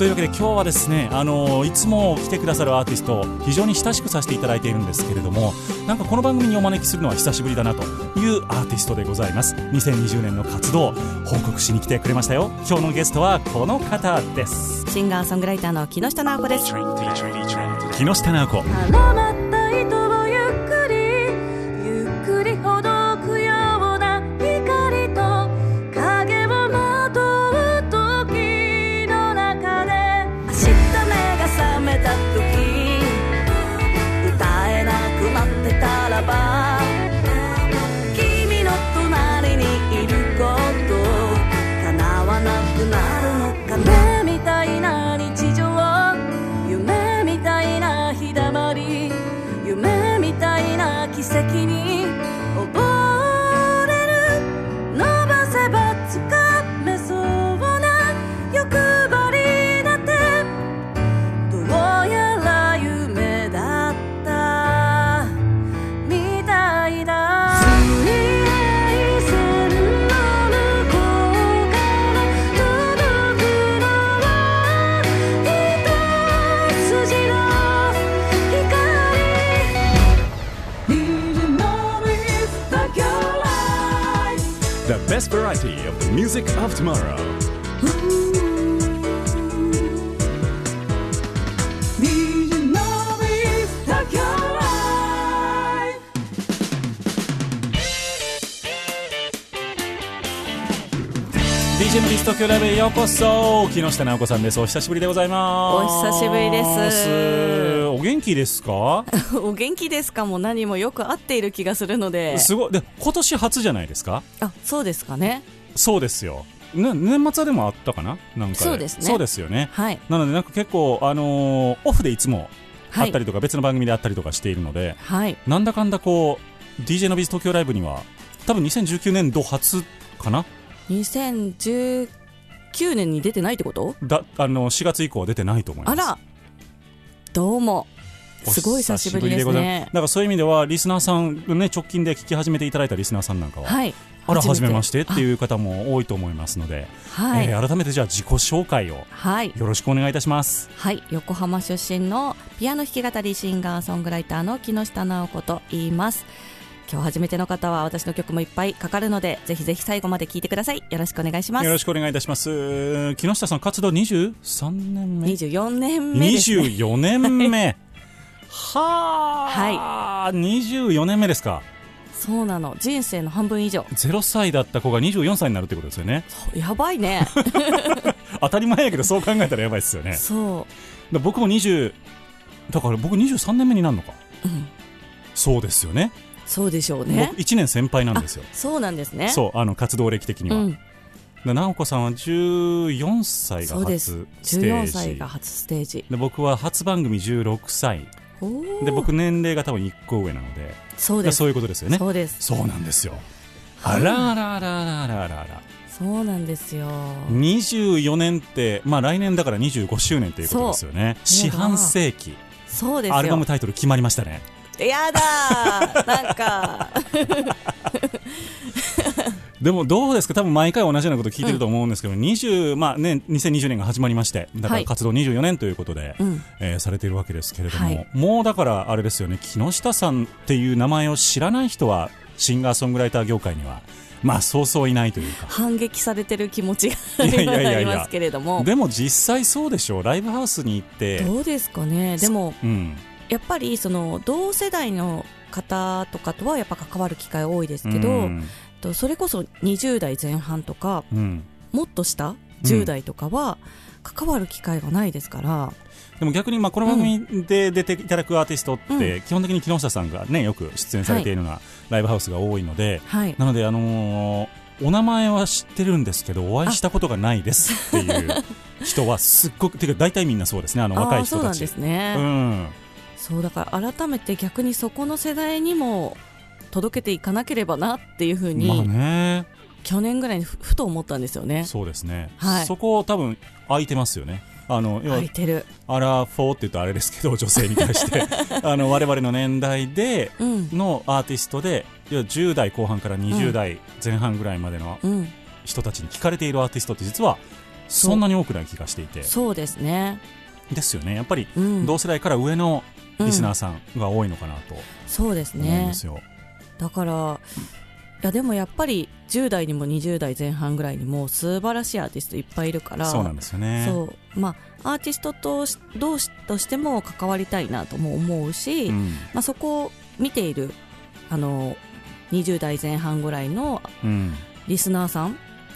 というわけで今日はですね、あのいつも来てくださるアーティスト非常に親しくさせていただいているんですけれどもなんかこの番組にお招きするのは久しぶりだなというアーティストでございます。2020年の活動報告しに来てくれましたよ。今日のゲストはこの方です。シンガーソングライターの木下直子です。木下直子 spare the music of tomorrow. DJ のリスト協力へようこそ。木下直子さんです。お久しぶりでございます。お久しぶりです。お元気ですか？お元気ですかも何もよく合っている気がするので。すごい。で今年初じゃないですか？あそうですかね。そうですよ、ね、年末でもあったかな？なんか。そうですね。そうですよね。はい。なのでなんか結構あのーオフでいつもあはい。ったりとか、別の番組であったりとかしているのではい。なんだかんだこう DJ のビズ東京ライブには多分2019年度初かな？2019年に出てないってこと？だあの4月以降は出てないと思います。あらどうも。おす。ごい久しぶりですね。だからそういう意味ではリスナーさん、ね、直近で聞き始めていただいたリスナーさんなんかは、はいあら初めまししてっていう方も多いと思いますので、はい、えー改めてじゃあ自己紹介をはい。よろしくお願いいたします。はい、横浜出身のピアノ弾き語りシンガーソングライターの木下直子と言います今日初めての方は私の曲もいっぱいかかるのでぜひぜひ最後まで聴いてください。よろしくお願いします。よろしくお願いいたします。木下さん活動23年目24年目です、ね、24年目。はあ、24年目ですか。そうなの。人生の半分以上。0歳だった子が24歳になるってことですよね。やばいね。当たり前やけどそう考えたらやばいですよね。そだ僕も20だから僕23年目になるのか。う、うん、そうですよねそうでしょうね。僕1年先輩なんですよ。そうなんですね。そうあの活動歴的には、うん、で直子さんは14歳が初ステー14ジ歳が初ステージ。で僕は初番組16歳。で僕年齢が多分1個上なのでそうです。そういうことですよね。そうです。そうなんですよ。あ。らあらあらあらあらあら。そうなんですよ。24年ってまあ来年だから25周年ということですよね。四半世紀。そうですよ。アルバムタイトル決まりましたねやだー。なんか。でもどうですか？多分毎回同じようなこと聞いてると思うんですけど、20まあね、2020年が始まりましてだかはい。ら活動24年ということで、うん。えーされているわけですけれども、はい。もうだからあれですよね。木下さんっていう名前を知らない人はシンガーソングライター業界にはまあそうそういないというか。反撃されてる気持ちがいやいやいやいや。ありますけれども。でも実際そうでしょう。ライブハウスに行ってどうですかね。でもうんやっぱりその同世代の方とかとはやっぱ関わる機会多いですけど、うん。とそれこそ20代前半とかうん。もっと下10代とかは関わる機会がないですから、でも逆にまあこの番組で出ていただくアーティストって、う基本的に木下さんがねよく出演されているようなライブハウスが多いので、はい。なのであのーお名前は知ってるんですけどお会いしたことがないですっていう人はすっごくていうか大体みんなそうですね。あの若いあーそうなん人たちですね、うんそうだから改めて逆にそこの世代にも届けていかなければなっていうふうに、まあね。去年ぐらいにふふと思ったんですよね。そうですね、はい。そこ多分空いてますよね。あの要は空いてる。アラフォーって言うとあれですけど女性に対して。あの我々の年代でうん。のアーティストでいや10代後半から20代前半ぐらいまでのうん。人たちに聞かれているアーティストって実はそんなに多くない気がしていて。そうですね。ですよね。やっぱりうん。同世代から上のリスナーうんさんが多いのかなとそうですね。ですよ、だからいやでもやっぱり10代にも20代前半ぐらいにも素晴らしいアーティストいっぱいいるからそうなんですよね。そう。まあアーティストとし同士としても関わりたいなとも思うし、うん。まあ、そこを見ているあの20代前半ぐらいのうん。リスナーさんっ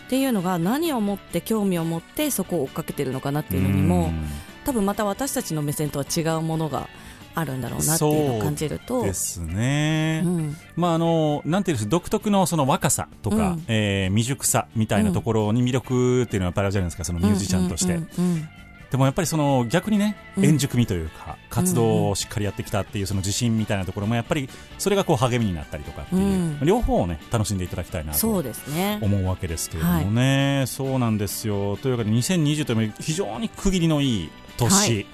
ていうのが何をもって興味を持ってそこを追っかけてるのかなっていうのにも、うん。多分また私たちの目線とは違うものがあるんだろうなっていうのを感じると。ですね、うん。まああのなんていうんです独特のその若さとか、うん。えー未熟さみたいなところに魅力っていうのはやっぱりあるじゃないですかそのミュージシャンとして、でもやっぱりその逆にねうん。円熟味というか、活動をしっかりやってきたっていうその自信みたいなところもやっぱりそれがこう励みになったりとかっていう、うん。両方をね楽しんでいただきたいなと思うわけですけれどもね、そうなんですよ。というわけで2020というのは非常に区切りのいい年、はい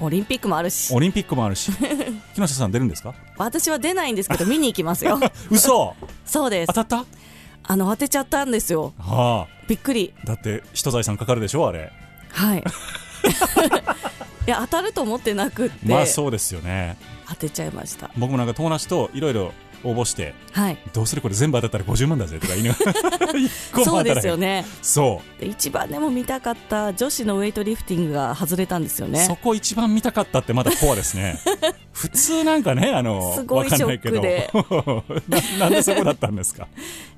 オリンピックもあるし。オリンピックもあるし。木下さん出るんですか？私は出ないんですけど見に行きますよ。嘘！そうです。当たった？あの当てちゃったんですよ。はびっくり。あだって人財産かかるでしょあれ。はい。いや当たると思ってなくって、まあそうですよね。当てちゃいました。僕もなんか友達といろいろ応募してはい。どうするこれ全部当たったら50万だぜとか言いながら そうですよね。そう。で一番でも見たかった女子のウェイトリフティングが外れたんですよね。そこ一番見たかったってまだコアですね。普通なんかねあのすごいわかんないけど。ショな なんでそこだったんですか？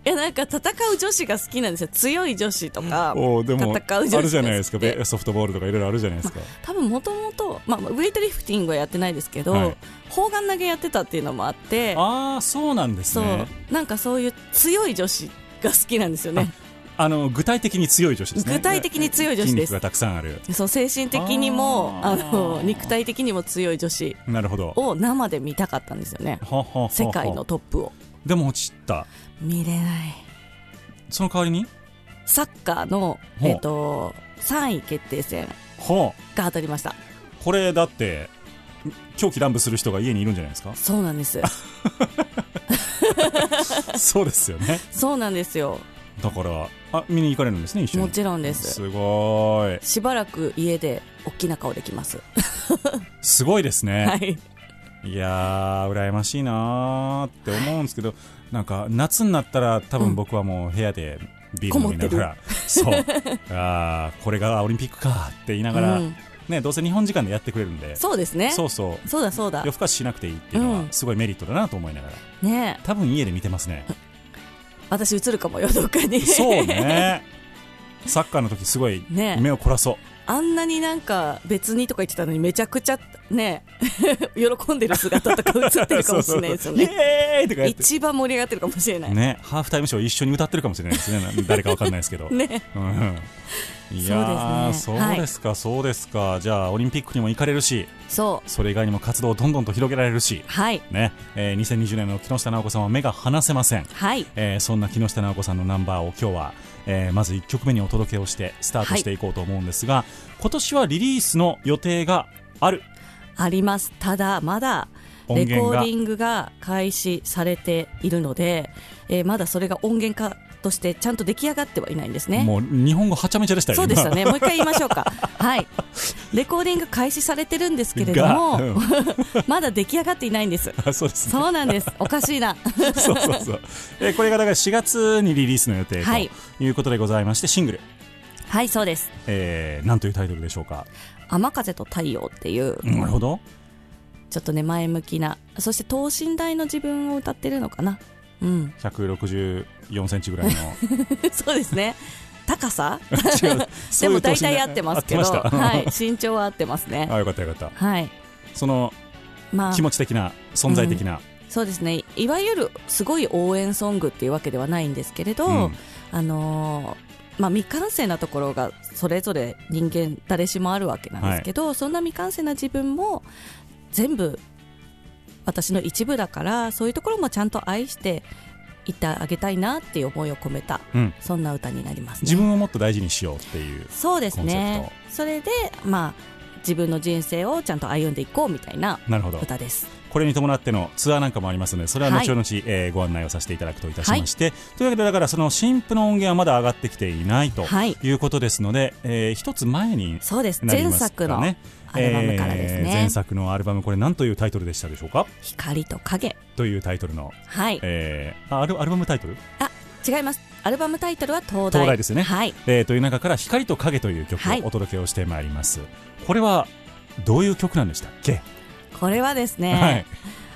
いやなんか戦う女子が好きなんですよ。強い女子とかおーでも戦う女子あるじゃないですか。ソフトボールとかいろいろあるじゃないですか、多分もともとまあウェイトリフティングはやってないですけど、はい砲丸投げやってたっていうのもあってああそうなんですそう。ねなんかそういう強い女子が好きなんですよね。あの具体的に強い女子ですね。具体的に強い女子です。がたくさんある。そう精神的にもあの肉体的にも強い女子なるほど。を生で見たかったんですよね。世界のトップを。でも落ちた。見れない。その代わりに？サッカーの、えっと3位決定戦はあが当たりました。これだって狂気乱舞する人が家にいるんじゃないですか？そうなんです。そうですよね。そうなんですよ。だからあ見に行かれるんですね一緒に。もちろんです。すごい。しばらく家で大きな顔できます。すごいですね、はい。い、やー羨ましいなーって思うんですけどなんか夏になったら多分僕はもう部屋でビール飲みながら、そう。あーこれがオリンピックかって言いながら、うんね、どうせ日本時間でやってくれるんで。そうですね。そうそう。そうだそうだ。夜更かししなくていいっていうのはうん。すごいメリットだなと思いながら、ね。え多分家で見てますね。私映るかもよどっかに。そうね。サッカーの時すごいね。目を凝らそうあんなになんか別にとか言ってたのにめちゃくちゃね 喜んでる姿とか映ってるかもしれないですよそうそう一番盛り上がってるかもしれない。ねねハーフタイムショー一緒に歌ってるかもしれないですね。誰かわかんないですけど、うん、いやーそうですね。そうですか、そうですか。じゃあオリンピックにも行かれるしそう。それ以外にも活動をどんどんと広げられるしはい。ね、えー2020年の木下直子さんは目が離せません。はい。えーそんな木下直子さんのナンバーを今日は、えーまず1曲目にお届けをしてスタートしていこうと思うんですが、今年はリリースの予定がある？あります。ただまだレコーディングが開始されているので、えーまだそれが音源化としてちゃんと出来上がってはいないんですね。もう日本語はちゃめちゃでしたよそうでした今ね。もう一回言いましょうか。はい。レコーディング開始されてるんですけれどがもうん。まだ出来上がっていないんです。あそうですね。そうなんです。おかしいな。そうそうそう、えーこれがだから4月にリリースの予定はい。ということでございましてシングル、はいそうです。えー、なんというタイトルでしょうか、「雨風と太陽」っていう、なるほど。ちょっとね前向きなそして等身大の自分を歌ってるのかな。うん164センチぐらいの。そうですね。高さ？でも大体合ってますけど。はい。身長は合ってますね。あよかったよかった。はい。そのまあ。気持ち的な存在的な、そうですね。いわゆるすごい応援ソングっていうわけではないんですけれど、うん。あのーまあ、未完成なところがそれぞれ人間誰しもあるわけなんですけど、そんな未完成な自分も全部私の一部だからそういうところもちゃんと愛していってあげたいなっていう思いを込めたうん。そんな歌になりますね。自分をもっと大事にしようっていうそうですね。それで、まあ、自分の人生をちゃんと歩んでいこうみたいななるほど。歌です。これに伴ってのツアーなんかもありますのでそれは後々、えーご案内をさせていただくといたしまして、というわけでだからその新譜の音源はまだ上がってきていないとはい。いうことですので、えー一つ前にそうですなり前作のます。からねアルバムからですね。えー前作のアルバムこれ何というタイトルでしたでしょうか？光と影。というタイトルの、はい。えーあアルアルバムタイトル、あ違います。アルバムタイトルは東大。東大ですね。はい。えーという中から「光と影」という曲はい。をお届けをしてまいります、これはどういう曲なんでしたっけ、これはですね、はい。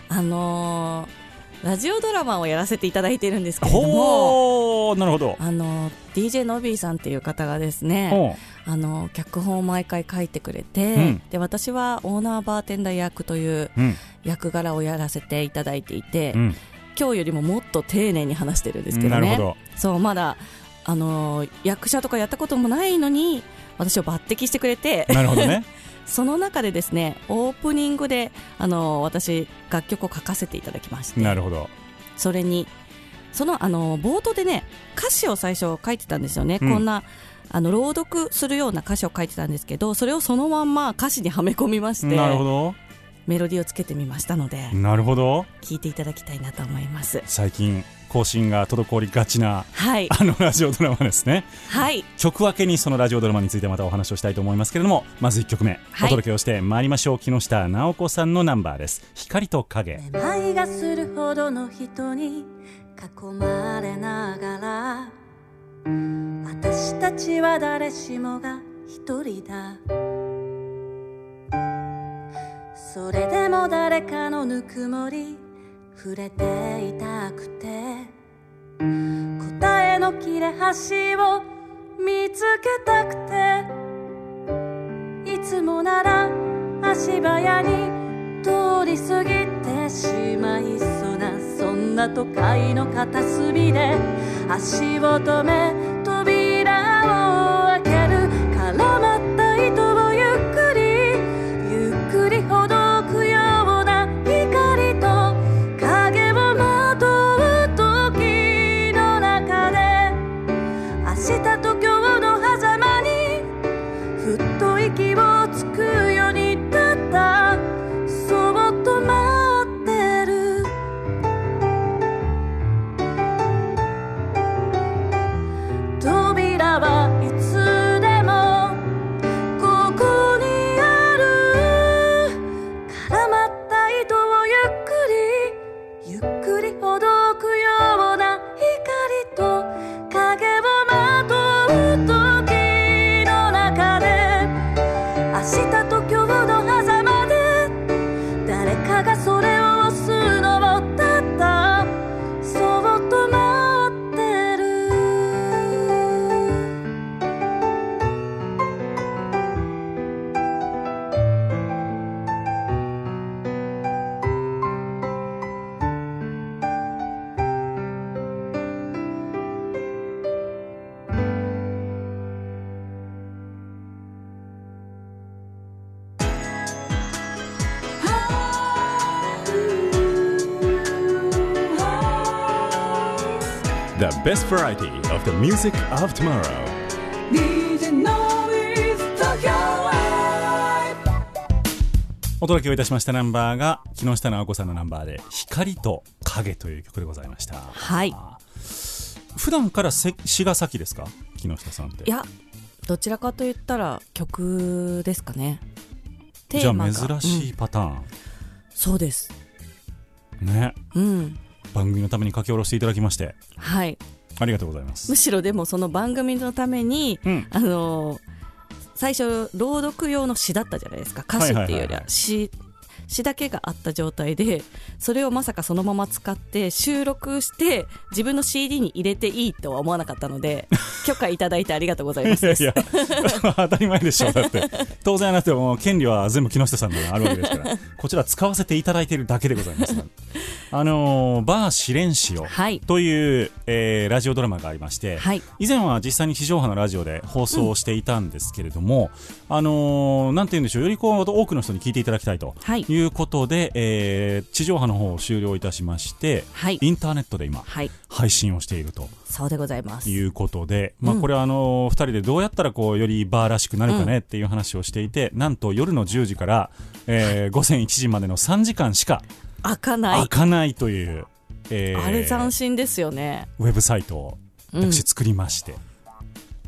あのーラジオドラマをやらせていただいているんですけれども。なるほど。あのー DJ のびーさんっていう方がですねほあのー脚本を毎回書いてくれて、うん。で私はオーナーバーテンダー役という役柄をやらせていただいていて、うん。今日よりももっと丁寧に話してるんですけどね。なるほど。そうまだあのー役者とかやったこともないのに私を抜擢してくれてなるほどね。その中でですねオープニングであの私楽曲を書かせていただきまして。なるほど。それにそのあの冒頭でね歌詞を最初書いてたんですよね、うん。こんなあの朗読するような歌詞を書いてたんですけどそれをそのまんま歌詞にはめ込みましてなるほど。メロディーをつけてみましたのでなるほど。聴いていただきたいなと思います。最近更新が滞りがちなはい。あのラジオドラマですね。はい。曲分けにそのラジオドラマについてまたお話をしたいと思いまれどもまず1曲目、はい。お届けをしてまいりましょう。木下直子さんのナンバーです。光と影。めまいがするほどの人に囲まれながら私たちは誰しもが一人だ。それでも誰かのぬくもり触れていたくて。答えの切れ端を見つけたくて。いつもなら足早に通り過ぎてしまいそうなそんな都会の片隅で足を止め扉を開ける絡まって Best variety of the music of tomorrow」お届けをいたしましたナンバーが木下直子さんのナンバーで「光と影」という曲でございました。はい。普段からせ詩が先ですか？木下さんって。いやどちらかと言ったら曲ですかね。テじゃーマが。あ珍しうんいパターン、そうです。ね。うん。番組のために書き下ろしていただきまして。はいありがとうございます。むしろでもその番組のために、うん。あのー最初朗読用の詩だったじゃないですか。歌詞っていうよりは詩詞だけがあった状態でそれをまさかそのまま使って収録して自分の CD に入れていいとは思わなかったので 許可いただいてありがとうございますいやいや当たり前でしょだって。当然あなたも権利は全部木下さんにあるわけですからこちら使わせていただいているだけでございます。あのーバー試練しよはい。という、えーラジオドラマがありまして、はい。以前は実際に地上波のラジオで放送をしていたんですけれども、あのーなんて言うんでしょうよりこう多くの人に聞いていただきたいとはいいうことで、えー地上波の方を終了いたしまして、はい。インターネットで今はい。配信をしていると。そうでございます。いうことで、まあ、うんこれはあの2人でどうやったらこうよりバーらしくなるかねっていう話をしていて、なんと夜の10時から、えー午前1時までの3時間しか開かない、開かないという、えーあれ斬新ですよね。ウェブサイトをうん。私作りまして、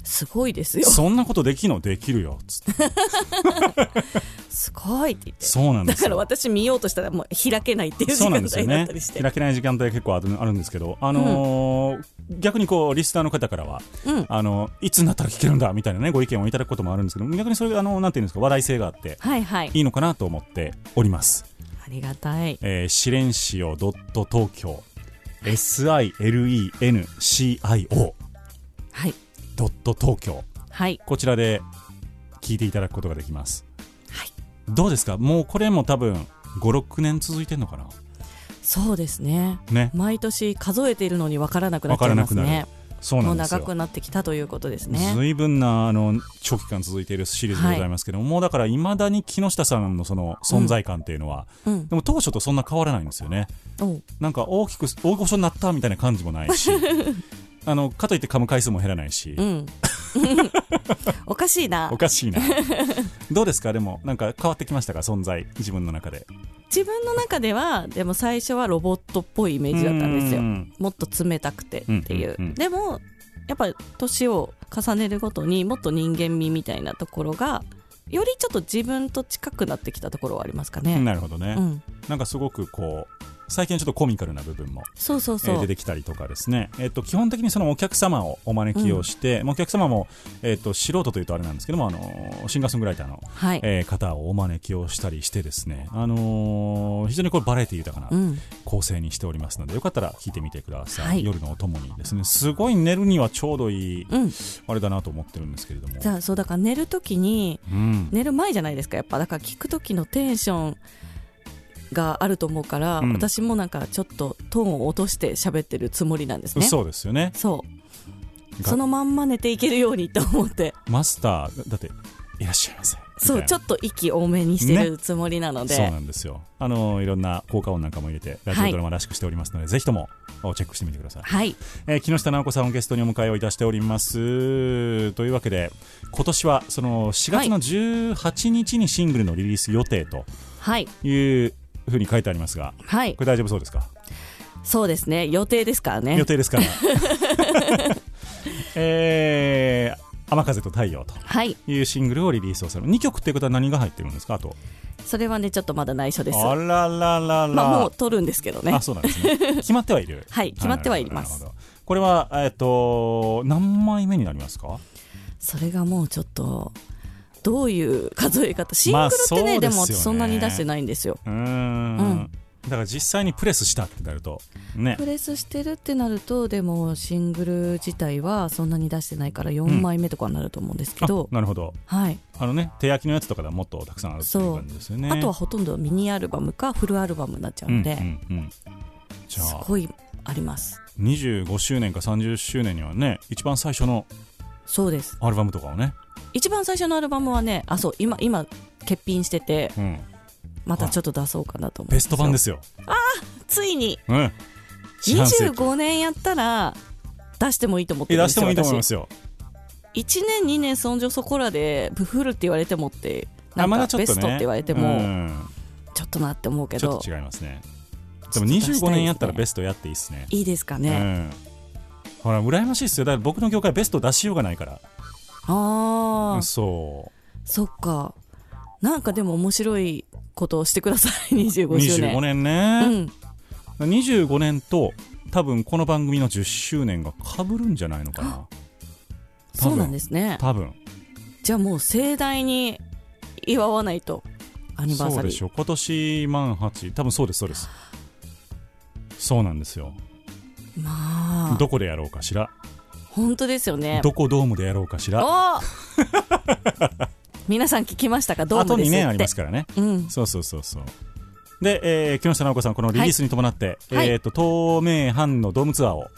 すごいですよ。そんなことできんの？できるよつって すごいって言って。そうなんですよ。だから私見ようとしたらもう開けないっていう時間帯だったりして。開けない時間帯結構あるんですけど、あのー逆にこうリスナーの方からは、うん。あのいつになったら聞けるんだみたいなねご意見をいただくこともあるんですけど逆にそれがあのなんていうんですか話題性があってはいはい。いいのかなと思っております。ありがたい。えー、シレンシオ東京 SILENCIO はい。ドット東京。はい。こちらで聞いていただくことができます。はいどうですか？もうこれも多分56年続いてんのかな？そうですね。ね。毎年数えているのに分からなくなっちゃいますね。そうなんですよ。長くなってきたということですね。ずいぶんなあの長期間続いているシリーズでございますけども、もうだからいまだに木下さんのその存在感っていうのは、うん。でも当初とそんな変わらないんですよね。なんか大きく大御所になったみたいな感じもないし あのかといって噛む回数も減らないし、うん おかしいな。おかしいな。どうですか？でもなんか変わってきましたか？存在。自分の中で。自分の中ではでも最初はロボットっぽいイメージだったんですよ。うん。もっと冷たくてっていう,、うんうんうん。でもやっぱり年を重ねるごとにもっと人間味みたいなところがよりちょっと自分と近くなってきたところはありますかね、なるほどね、うん、なんかすごくこう最近ちょっとコミカルな部分もそうそうそう、えー出てきたりとかですね、えっと基本的にそのお客様をお招きをして、まあお客様も、えっと素人というとあれなんですけども、あのシンガーソングライターの、はい、えー方をお招きをしたりしてですね、あのー非常にこれバラエティ豊かなうん、構成にしておりますので、よかったら聞いてみてください、はい。夜のお供にですね。すごい寝るにはちょうどいい、うん、あれだなと思ってるんですけれども。じゃあそうだから寝るときにうん。寝る前じゃないですか。やっぱだから聞く時のテンションがあると思うから、うん。私もなんかちょっとトーンを落として喋ってるつもりなんですね。そうですよね。そう。がそのまんま寝ていけるようにと思って。マスターだっていらっしゃいませ。そうちょっっと息多めにしてるつもりなので、そうなんですよ。あのいろんな効果音なんかも入れてラジオドラマらしくしておりますので、ぜひともチェックしてみてください。はい。えー木下直子さんをゲストにお迎えをいたしております。というわけで今年はその4月の18日にシングルのリリース予定とはい。いうふうに書いてありますがはい。これ大丈夫そうですか、そうですね。予定ですからね。予定ですから。えー雨風と太陽とはい。いうシングルをリリースをする。2曲っていうことは何が入ってるんですか？あと。それはねちょっとまだ内緒です。あらららら、まあもう撮るんですけどね。あそうなんですね。決まってはいる。はい決まってはいます。これは、えっと何枚目になりますか？それがもうちょっとどういう数え方シングルってね,、でもそんなに出してないんですよ。うーん。うん。だから実際にプレスしたってなるとね。プレスしてるってなるとでもシングル自体はそんなに出してないから4枚目とかになると思うんですけど、あなるほど。はい、あのね手焼きのやつとかではもっとたくさんあるっていう感じですよね。あとはほとんどミニアルバムかフルアルバムになっちゃううんので、うんうんじゃあ。すごいあります。25周年か30周年にはね一番最初のそうです。アルバムとかをね、一番最初のアルバムはねあそう今今欠品しててうん、またちょっと出そうかなと思うんベスト版ですすよ、よついに。うん、四半世紀25年やったら出してもいいと思って出してもいいと思いま私すよ。1年2年そんじょそこらでブフルって言われてもってなんかベストって言われてうもん。ちょっとなって思うけど。ちょっと違いますね。でもちょっと出したいですね。25年やったらベストやっていいっすね。いいですかね、うん。ほら羨ましいっすよ。だから僕の業界ベスト出しようがないからああそそっか。なんかでも面白いことをしてください 25う周年。25年ね、うん、25年と多分この番組の10周年が被るんじゃないのかな。そうなんですね。多分。じゃあもう盛大に祝わないとアニバーサリー。そうでしょう。今年満8多分そうですそうです。そうなんですよ。まあ。どこでやろうかしら本当ですよね。どこドームでやろうかしら。お 皆さん聞きましたか？ドームですって後にねありますからね。うん。そうそうそうそう。で、えー木下直子さんこのリリースに伴って、はい。えっ、と東名阪のドームツアーを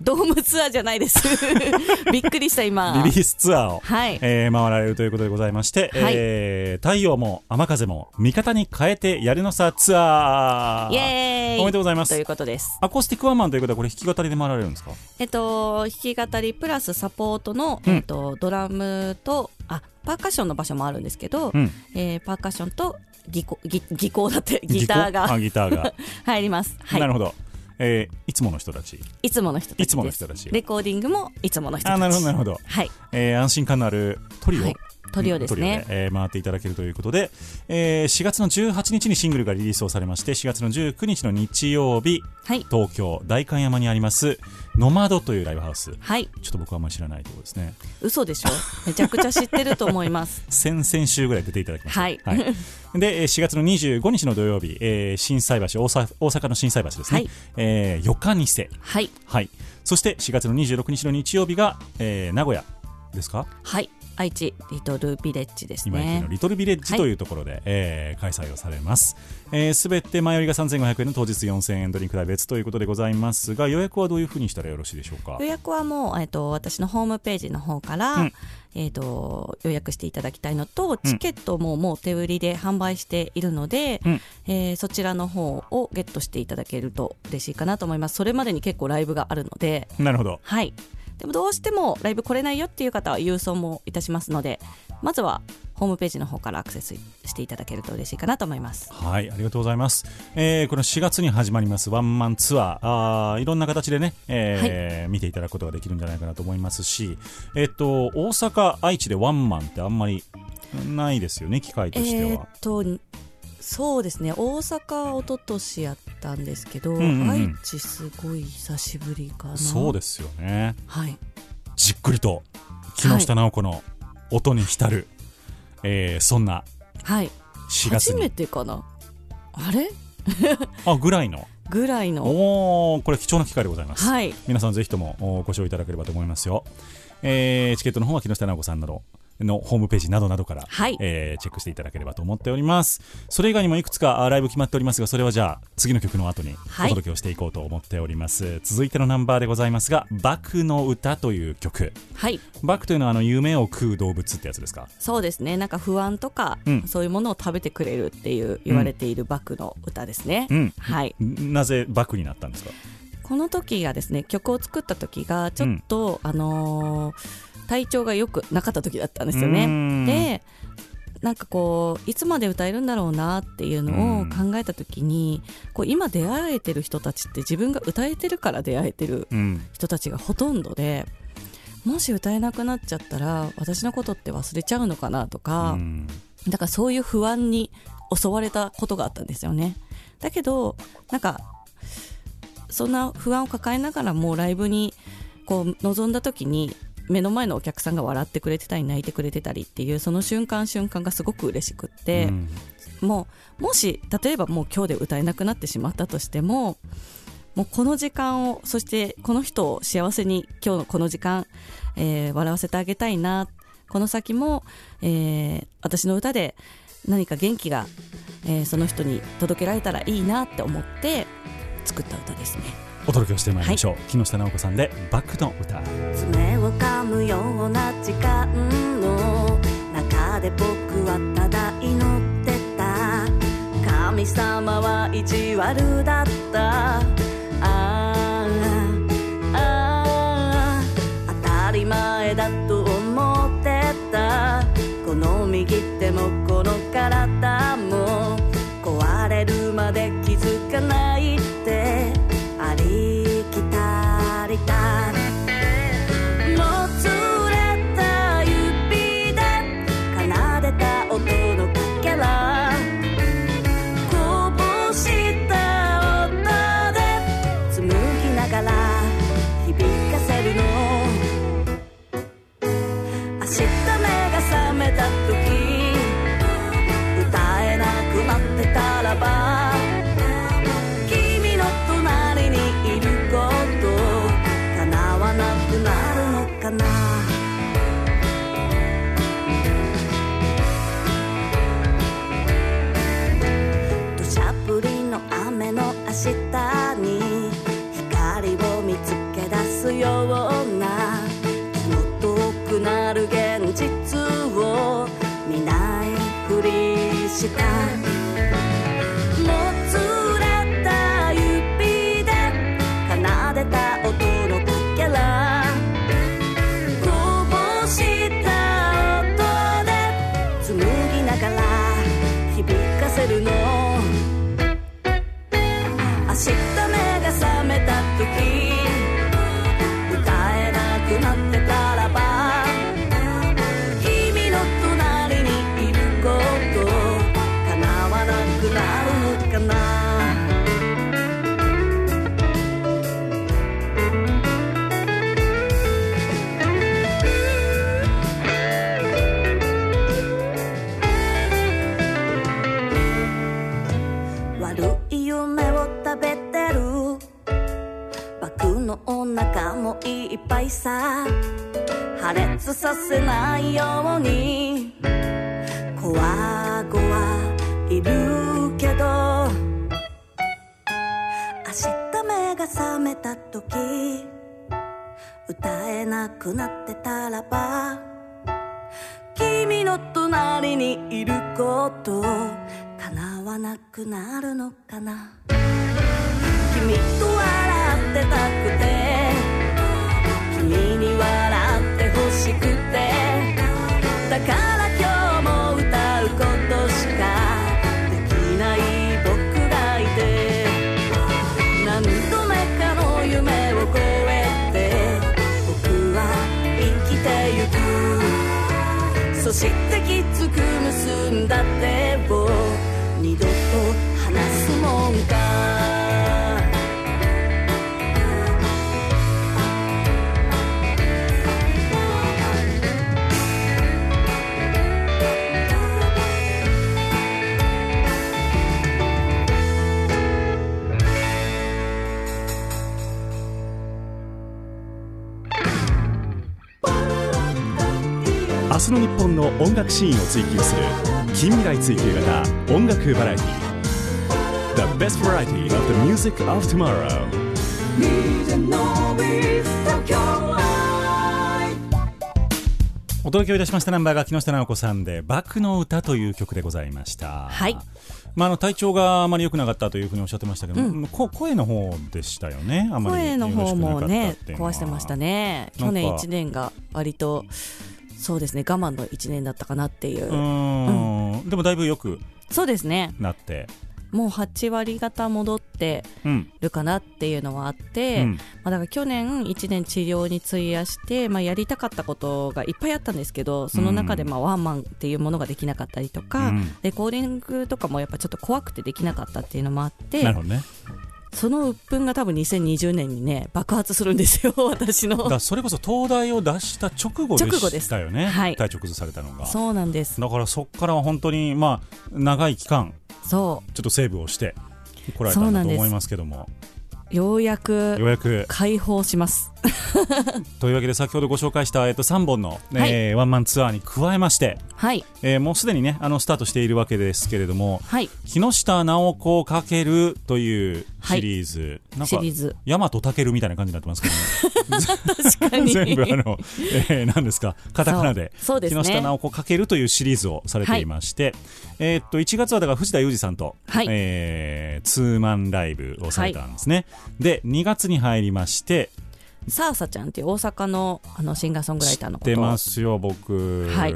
ドームツアーじゃないです。びっくりした今。リリースツアーを、はい。えー回られるということでございまして、はい。えー太陽も雨風も味方に変えてやるのさツアー。イエーイ。おめでとうございます。ということです。アコースティックワンマンということはこれ弾き語りで回られるんですか？えっと弾き語りプラスサポートの、うん。えっとドラムとあパーカッションの場所もあるんですけど、うん。えーパーカッションと技巧だってギターあがギターが、入ります、はい、なるほど、えーいつもの人たち。いつもの人たちです。いつもの人たち。レコーディングもいつもの人たち。あなるほどなるほど、はい。えー安心感のあるトリオ、はいトリオですね。えー回っていただけるということで、えー4月の18日にシングルがリリースをされまして4月の19日の日曜日はい。東京代官山にありますノマドというライブハウス。はい。ちょっと僕はあんまり知らないところですね。嘘でしょ？めちゃくちゃ知ってると思います。先々週ぐらい出ていただきました。はい。でえー4月の25日の土曜日、えー心斎橋大阪の心斎橋ですね、はい。えー、四日にせ。はい。はい。そして4月の26日の日曜日が、えー名古屋ですか？はい愛知リトルビレッジです今池ねのリトルビレッジはい。というところで、えー開催をされます。すべ、えー全て前よりが3500円の当日4000円ドリンク代別ということでございますが予約はどういうふうにしたらよろしいでしょうか？予約はもう、えっと、私のホームページの方から、うん。えっと、予約していただきたいのと、チケットももう手売りで販売しているので、うん。えーそちらの方をゲットしていただけると嬉しいかなと思います。それまでに結構ライブがあるので、なるほど。はい。でもどうしてもライブ来れないよっていう方は郵送もいたしますので、まずはホームページの方からアクセスしていただけると嬉しいかなと思います。はい、ありがとうございます。えーこの4月に始まりますワンマンツアー、あーいろんな形でね、えー見ていただくことができるんじゃないかなと思いますし、えっと、大阪、愛知でワンマンってあんまりないですよね、機会としては。えーっとそうですね。大阪一昨年やったんですけど、んうんうん。愛知すごい久しぶりかな。そうですよね。はい。じっくりと木下直子の音に浸る、えーそんなはい。4月初めにてかな。あれ？あぐらいの。ぐらいの。おおこれ貴重な機会でございます、はい。皆さんぜひともおご視聴いただければと思いますよ、えーチケットの方は木下直子さんなどのホームページなどなどから、はい。えーチェックしていただければと思っております。それ以外にもいくつかあライブ決まっておりますがそれはじゃあ次の曲の後におはい。届けをしていこうと思っております、続いてのナンバーでございますが「バクの歌」という曲。はい。バクというのはあの夢を食う動物ってやつですか？そうですね。なんか不安とか、うん。そういうものを食べてくれるっていう言われているバクの歌ですね、うん。はい。なぜバクになったんですか？この時がですね曲を作った時がちょっと、あのー体調が良くなかった時だったんですよね。ん。でなんかこういつまで歌えるんだろうなっていうのを考えた時にこう今出会えてる人たちって自分が歌えてるから出会えてるうん人たちがほとんどでもし歌えなくなっちゃったら私のことって忘れちゃうのかなとか、うん。だからそういう不安に襲われたことがあったんですよね。だけど、なんか、そんな不安を抱えながらもライブにこう臨んだ時に目の前のお客さんが笑ってくれてたり泣いてくれてたりっていうその瞬間瞬間がすごく嬉しくって、うん。もうもし例えばもう今日で歌えなくなってしまったとしてももうこの時間をそしてこの人を幸せに今日のこの時間、えー笑わせてあげたいなこの先も、えー私の歌で何か元気が、えーその人に届けられたらいいなって思って作った歌ですねお届けをしてまいりましょう、木下直子さんで「バクの歌」爪を噛むような時間の中で僕はただ祈ってた。神様は意地悪だった。ああああ当たり前だと思ってた。この右手もこの体も壊れるまで気づかない音楽シーンを追求する近未来追求型音楽バラエティ The best variety of the music of tomorrow. お届けをいたしましたナンバーが木下直子さんで「バクの歌」という曲でございました。はい。まあ、あの体調があまり良くなかったというふうにおっしゃってましたけど、こ声の方でしたよね、あまり声の方もね壊してましたね。去年1年が割とそうですね。我慢の1年だったかなっていう。うーん、でもだいぶ良くそうですね。なって、もう8割方戻ってうん。るかなっていうのはあって、うん。まあ、だから去年1年治療に費やして、まあ、やりたかったことがいっぱいあったんですけどその中でまあワンマンっていうものができなかったりとか、うん。レコーディングとかもやっぱちょっと怖くてできなかったっていうのもあってなるほどねその鬱憤が多分2020年にね爆発するんですよ 私の。だそれこそ東大を出した直後でしたよね、はい。体調崩されたのが。そうなんです。だからそこからは本当にまあ長い期間そちょっとセーブをして来られたんだと思いますけども。うようやくようやく。解放します というわけで先ほどご紹介した、えっと、3本の、えーワンマンツアーに加えまして、はい。えーもうすでにねあのスタートしているわけですけれどもはい。木下直子×というシリーズ、なんかシリーズ。大和健みたいな感じになってますけどね。確かに。全部あの、えー、何ですか？カタカナで。そう。ですね。木下直子×というシリーズをされていまして、えーっと1月はだから藤田裕二さんと、はい。えーツーマンライブをされたんですね、で2月に入りましてサーサちゃんっていう大阪のあのシンガーソングライターのこと知ってますよ僕、はい。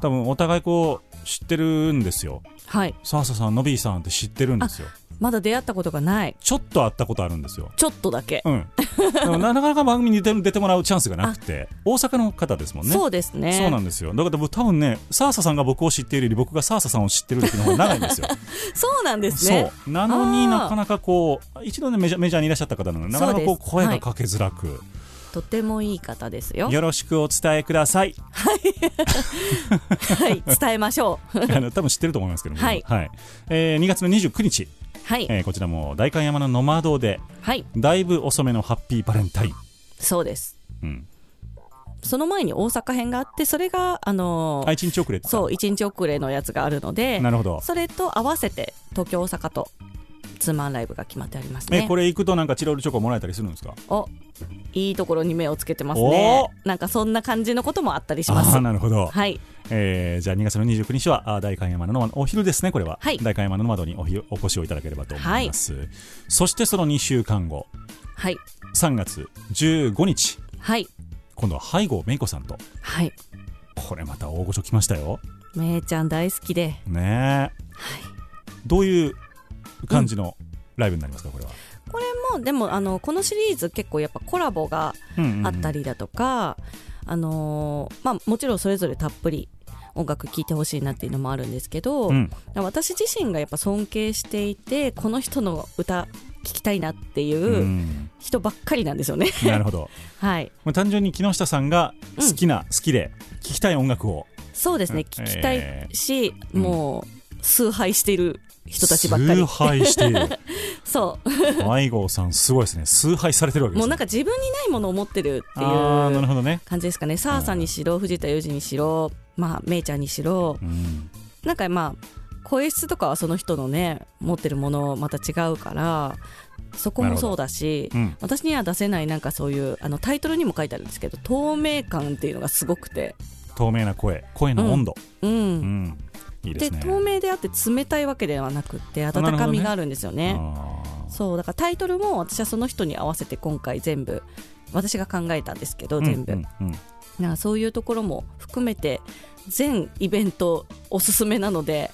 多分お互いこう知ってるんですよ。はい。サーサさんノビーさんって知ってるんですよまだ出会ったことがない。ちょっと会ったことあるんですよ。ちょっとだけ、うん、でもな なかなか番組に出出てもらうチャンスがなくて大阪の方ですもんね。そうですね。そうなんですよ。だから僕多分ねサーサさんが僕を知っているより僕がサーサさんを知ってるっていうのが長いんですよ。そうなんですね。そう。なのになかなかこう一度ねメジャーメジャーにいらっしゃった方なのでなかなかこう声がかけづらく、とてもいい方ですよ。よろしくお伝えください。はい。伝えましょう。あの多分知ってると思いますけども、はい。えー2月の29日、はい、えーこちらも代官山のノマドではい。だいぶ遅めのハッピーバレンタイン、そうです。うん、その前に大阪編があってそれがあのーあ1日遅れそう1日遅れのやつがあるのでなるほど。それと合わせて東京大阪とツーマンライブが決まってありますね。えこれ行くとなんかチロルチョコもらえたりするんですか？おいいところに目をつけてますね。なんかそんな感じのこともあったりします。なるほど、はいえーじゃあ2月の29日は代官山のお昼ですね。これは、はい。代官山の窓におひお越しをいただければと思います、そしてその2週間後はい。3月15日。はい。今度は背後めいこさんと。はい。これまた大御所来ましたよ。めいちゃん大好きで。ねえ、どういう感じのライブになりますかこれは、これもでもあのこのシリーズ結構やっぱコラボがうんうんうん。あったりだとか、あのーまあ、もちろんそれぞれたっぷり音楽聴いてほしいなっていうのもあるんですけど、うん。私自身がやっぱ尊敬していてこの人の歌聴きたいなってういうん。人ばっかりなんですよね。なるほど。はい。まあ単純に木下さんが好きな、好きで聴きたい音楽を。そうですね。うん聴きたえいし、うんもう崇拝している人たちばっかり。崇拝している。そう。西郷さんすごいですね。崇拝されてるわけです、ね、もうなんか自分にないものを持ってるっていう感じですかね。澤さんにしろ藤田裕二にしろまあめいちゃんにしろうん、なんかまあ声質とかはその人のね持ってるものまた違うからそこもそうだしうん私には出せないなんかそういうあのタイトルにも書いてあるんですけど透明感っていうのがすごくて。透明な声。声の温度、うん、うん。いいでね。透明であって冷たいわけではなくって温かみがあるんですよね。あー。そうだからタイトルも私はその人に合わせて今回全部私が考えたんですけど全部、うんうんうんなんかそういうところも含めて全イベントおすすめなので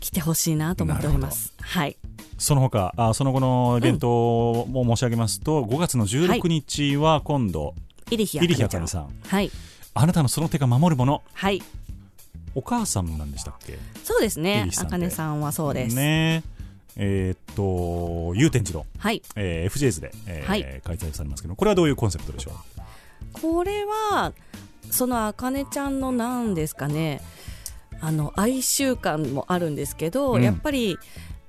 来てほしいなと思っております。はい。その他あその後のイベントも申し上げますと、5月の16日は今度、イリヒイリヒアカネさん。はい。あなたのその手が守るもの。はい。お母さんなんでしたっけ？そうですイねあかねさんはそうです、ね。えーっと祐天寺の、はい。えー、FJs で、えーはい。開催されますけどこれはどういうコンセプトでしょこれはそのあかねちゃんのなんですかね。あの哀愁感もあるんですけど、うん。やっぱり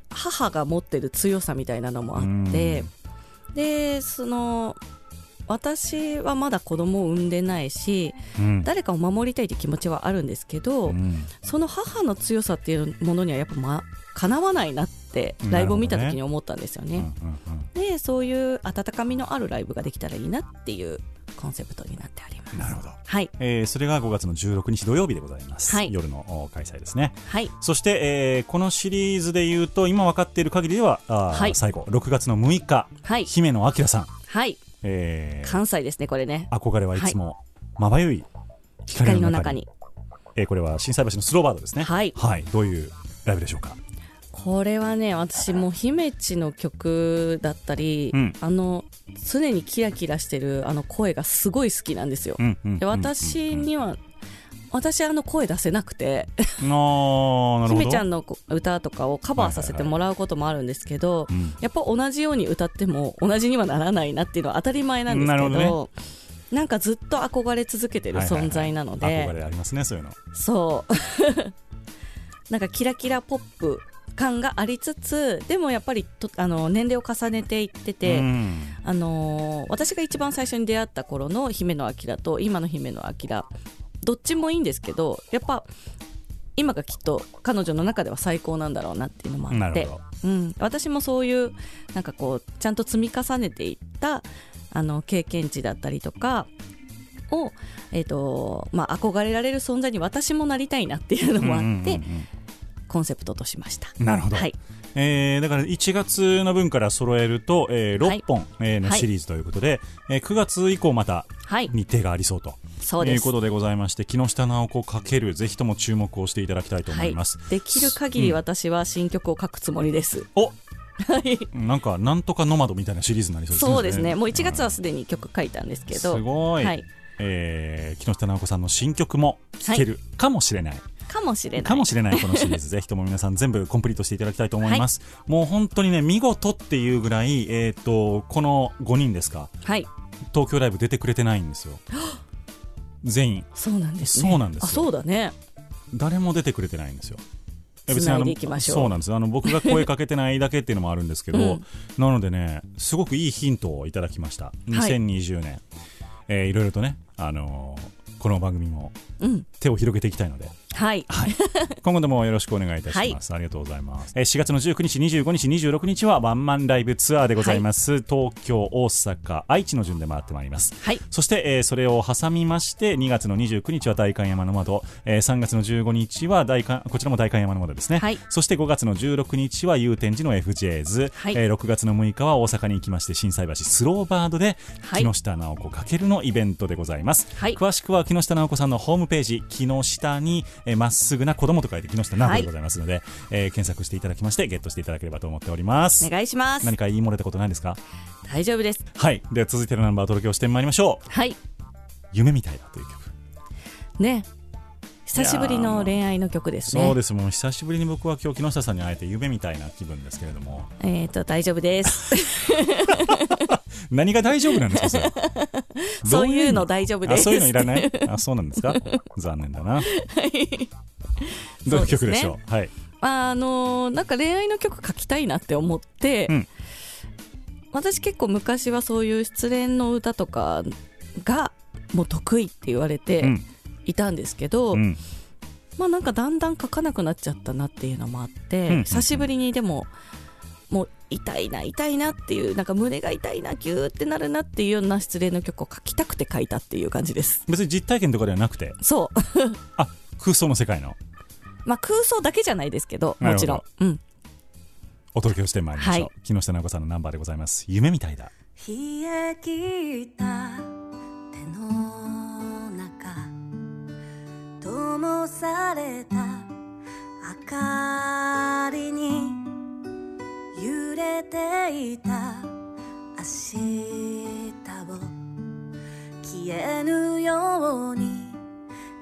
母が持ってる強さみたいなのもあって、でその私はまだ子供を産んでないしう、うん。誰かを守りたいという気持ちはあるんですけど、うん。その母の強さっていうものにはやっぱ、ま、かなわないなってなるほどね。ライブを見た時に思ったんですよね。うんうんうん。でそういう温かみのあるライブができたらいいなっていうコンセプトになってあります。なるほど、はい。えーそれが5月の16日土曜日でございます、はい。夜のお開催ですね。はい。そして、えーこのシリーズでいうと今分かっている限りではあー、はい。最後6月の6日はい。姫野明さん、はい。えー関西ですねこれね。憧れはいつもまばゆい光光の中に。の中に。えーこれは心斎橋のスローバードですね。はい。どういうライブでしょうか？これはね私もう姫地の曲だったり、うん。あの常にキラキラしてるあの声がすごい好きなんですよ、うんうんで私には私あの声出せなくて。姫ちゃんの歌とかをカバーさせてもらうこともあるんですけど、うん。やっぱ同じように歌っても同じにはならないなっていうのは当たり前なんですけどなるほなんかずっと憧れ続けてる存在なので、はい。はいはい憧れありますねそういうの。そう。なんかキラキラポップ感がありつつでもやっぱりとあの年齢を重ねていってて、うん。あのー私が一番最初に出会った頃の姫野明と今の姫野明どっちもいいんですけどやっぱ今がきっと彼女の中では最高なんだろうなっていうのもあってうん、私もそういうなんかこうちゃんと積み重ねていったあの経験値だったりとかを、えーとまあ、憧れられる存在に私もなりたいなっていうのもあって、うんうんうんうんコンセプトとしました。なるほど、はい、えーだから1月の分から揃えると、えーはい。6本、えーのはい。シリーズということで、えー9月以降またはい、日程がありそうと。そうです。いうことでございまして木下直子かけるぜひとも注目をしていただきたいと思います、できる限り私は新曲を書くつもりです。お！はい。なんかなんとかノマドみたいなシリーズになりそうですね。そうですね、もう1月ははすでに曲書いたんですけど、すごい、はい、えー木下直子さんの新曲も聴けるかもしれない、かもしれない。かもしれないこのシリーズ。ぜひとも皆さん全部コンプリートしていただきたいと思います、もう本当にね見事っていうぐらい、えー、とこの5人ですか。はい、東京ライブ出てくれてないんですよ。全員。そうなんですね。そうなんですよ。あ、そうだね。誰も出てくれてないんですよ。や繋いでいきましょう。そうなんです。あの僕が声かけてないだけっていうのもあるんですけど、うん。なのでねすごくいいヒントをいただきました。2020年、えーいろいろとね、あのーこの番組もうん、手を広げていきたいので、はい。はい、今後ともよろしくお願いいたします、ありがとうございます、えー4月の19日25日26日はワンマンライブツアーでございます、東京大阪愛知の順で回ってまいります。はい。そして、えーそれを挟みまして2月の29日は代官山の窓、えー3月の15日は代官こちらも代官山の窓ですね、はい。そして5月の16日は祐天寺の FJs、はい。えー6月の6日は大阪に行きまして心斎橋スローバードではい。木下直子かけるのイベントでございます、はい。詳しくは木下直子さんのホームページ木下にえーま、っすぐな子供と書いて木下直子でございますので、えー検索していただきましてゲットしていただければと思っております。お願いします。何か言い漏れたことないですか？大丈夫です。はい。では続いてのナンバーをお届けをしてまいりましょう。はい。夢みたいだという曲。ね。久しぶりの恋愛の曲ですね。そうです。もう久しぶりに僕は今日木下さんに会えて夢みたいな気分ですけれども。えっ、と大丈夫です 何が大丈夫なんですかそれ。そういうのど大丈夫です。あそういうのいらない？あそうなんですか？残念だな。どういう曲でしょう？はい。あのーなんか恋愛の曲書きたいなって思って、うん。私結構昔はそういう失恋の歌とかがもう得意って言われうてん。いたんですけど、うん。まあなんかだんだん書かなくなっちゃったなっていうのもあって、うんうん。久しぶりにでももう痛いな痛いなっていうなんか胸が痛いなギューってなるなっていうような失恋の曲を書きたくて書いたっていう感じです。別に実体験とかではなくて？そう。あ空想の世界の？まあ空想だけじゃないですけどもちろん。なうん。お届けをしてまいりましょう、はい。木下直子さんのナンバーでございます。夢みたいだ。冷え切った手の中灯された明かりに揺れていた。明日を消えぬように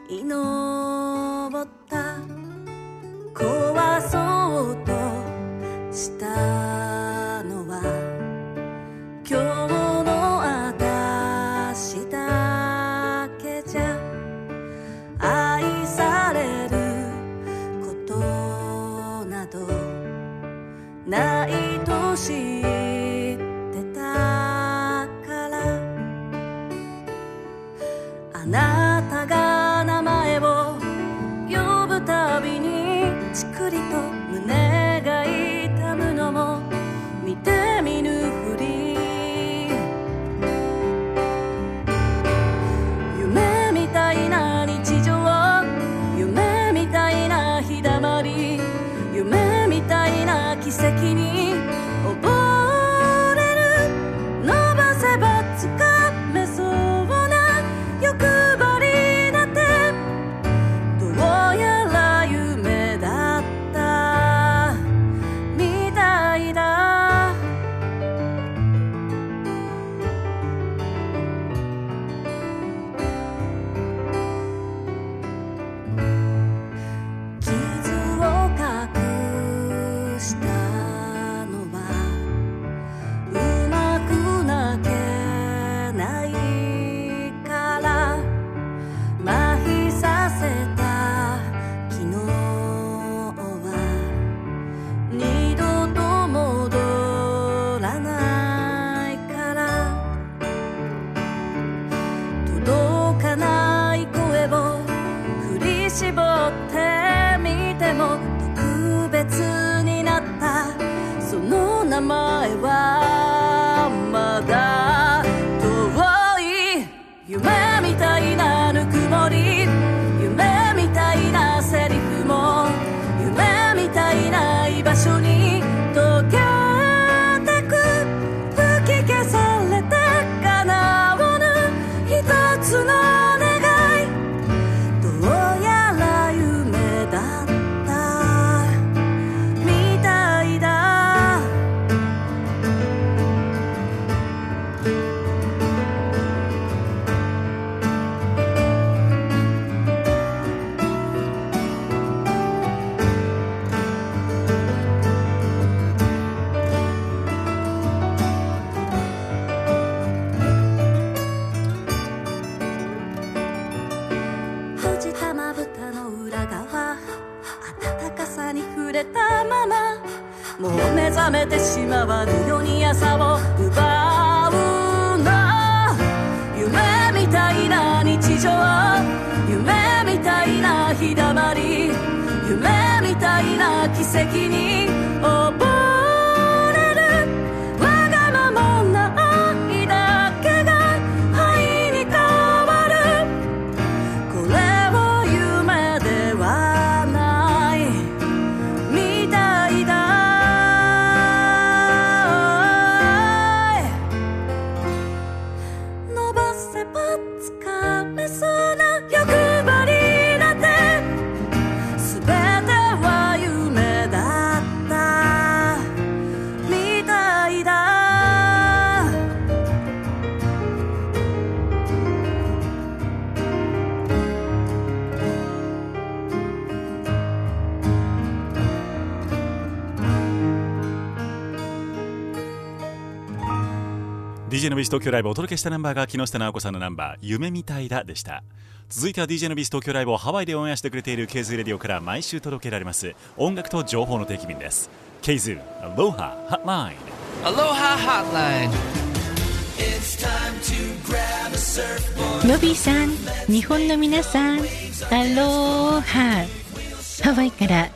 祈った。壊そうとしたのは今日ないと知ってたから。あなたが名前を呼ぶたびにちくりと DJ のビース東京ライブ」お届けしたナンバーが木下直子さんのナンバー「夢みたいだ」でした。続いては DJ のビース東京ライブをハワイでオンエアしてくれている KZOO Radio から毎週届けられます。音楽と情報の定期便です。 KZOO アロハ Hotline. Nobbyさん日本の皆さんアローハハワイから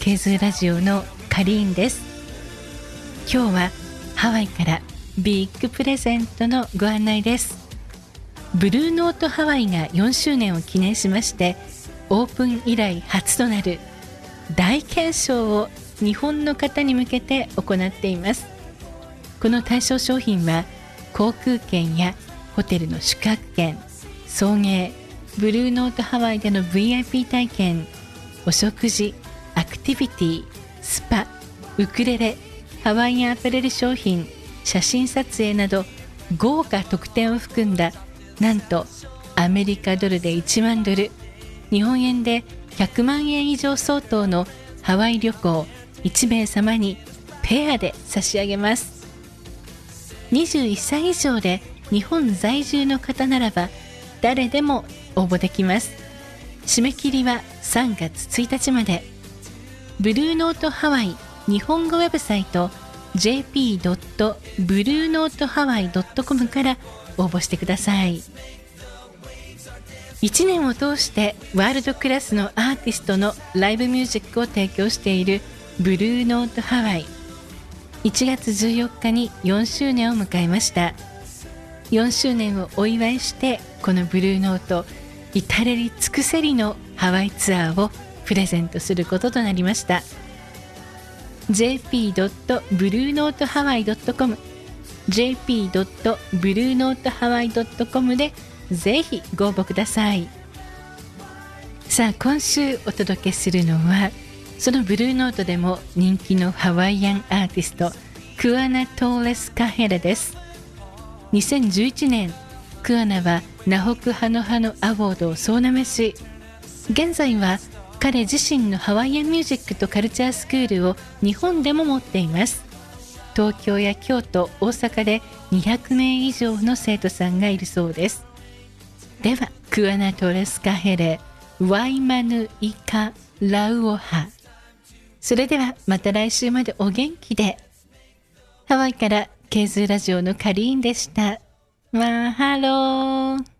KZOO ラジオのカリーンです。今日はハワイからビッグプレゼントのご案内です。ブルーノートハワイが4周年を記念しましてオープン以来初となる大検証を日本の方に向けて行っています。この対象商品は航空券やホテルの宿泊券送迎ブルーノートハワイでの VIP 体験お食事アクティビティスパウクレレハワイアンアパレル商品写真撮影など豪華特典を含んだなんとアメリカドルで1万ドル日本円で100万円以上相当のハワイ旅行1名様にペアで差し上げます。21歳以上で日本在住の方ならば誰でも応募できます。締め切りは3月1日まで。ブルーノートハワイ日本語ウェブサイト jp.bluenotehawaii.com から応募してください。1年を通してワールドクラスのアーティストのライブミュージックを提供しているブルーノートハワイ。1月14日に4周年を迎えました。4周年をお祝いしてこのブルーノート至れり尽くせりのハワイツアーをプレゼントすることとなりました。jp.bluenotehawaii.com jp.bluenotehawaii.com でぜひご応募ください。さあ今週お届けするのはそのブルーノートでも人気のハワイアンアーティストクアナ・トーレス・カヘラです。2011年クアナはナホク・ハノハノアワードを総なめし現在は彼自身のハワイアンミュージックとカルチャースクールを日本でも持っています。東京や京都大阪で200名以上の生徒さんがいるそうです。ではクアナ・トレス・カヘレワイマヌ・イカ・ラウオハ。それではまた来週までお元気で。ハワイからケーズラジオのカリーンでした。マハロー。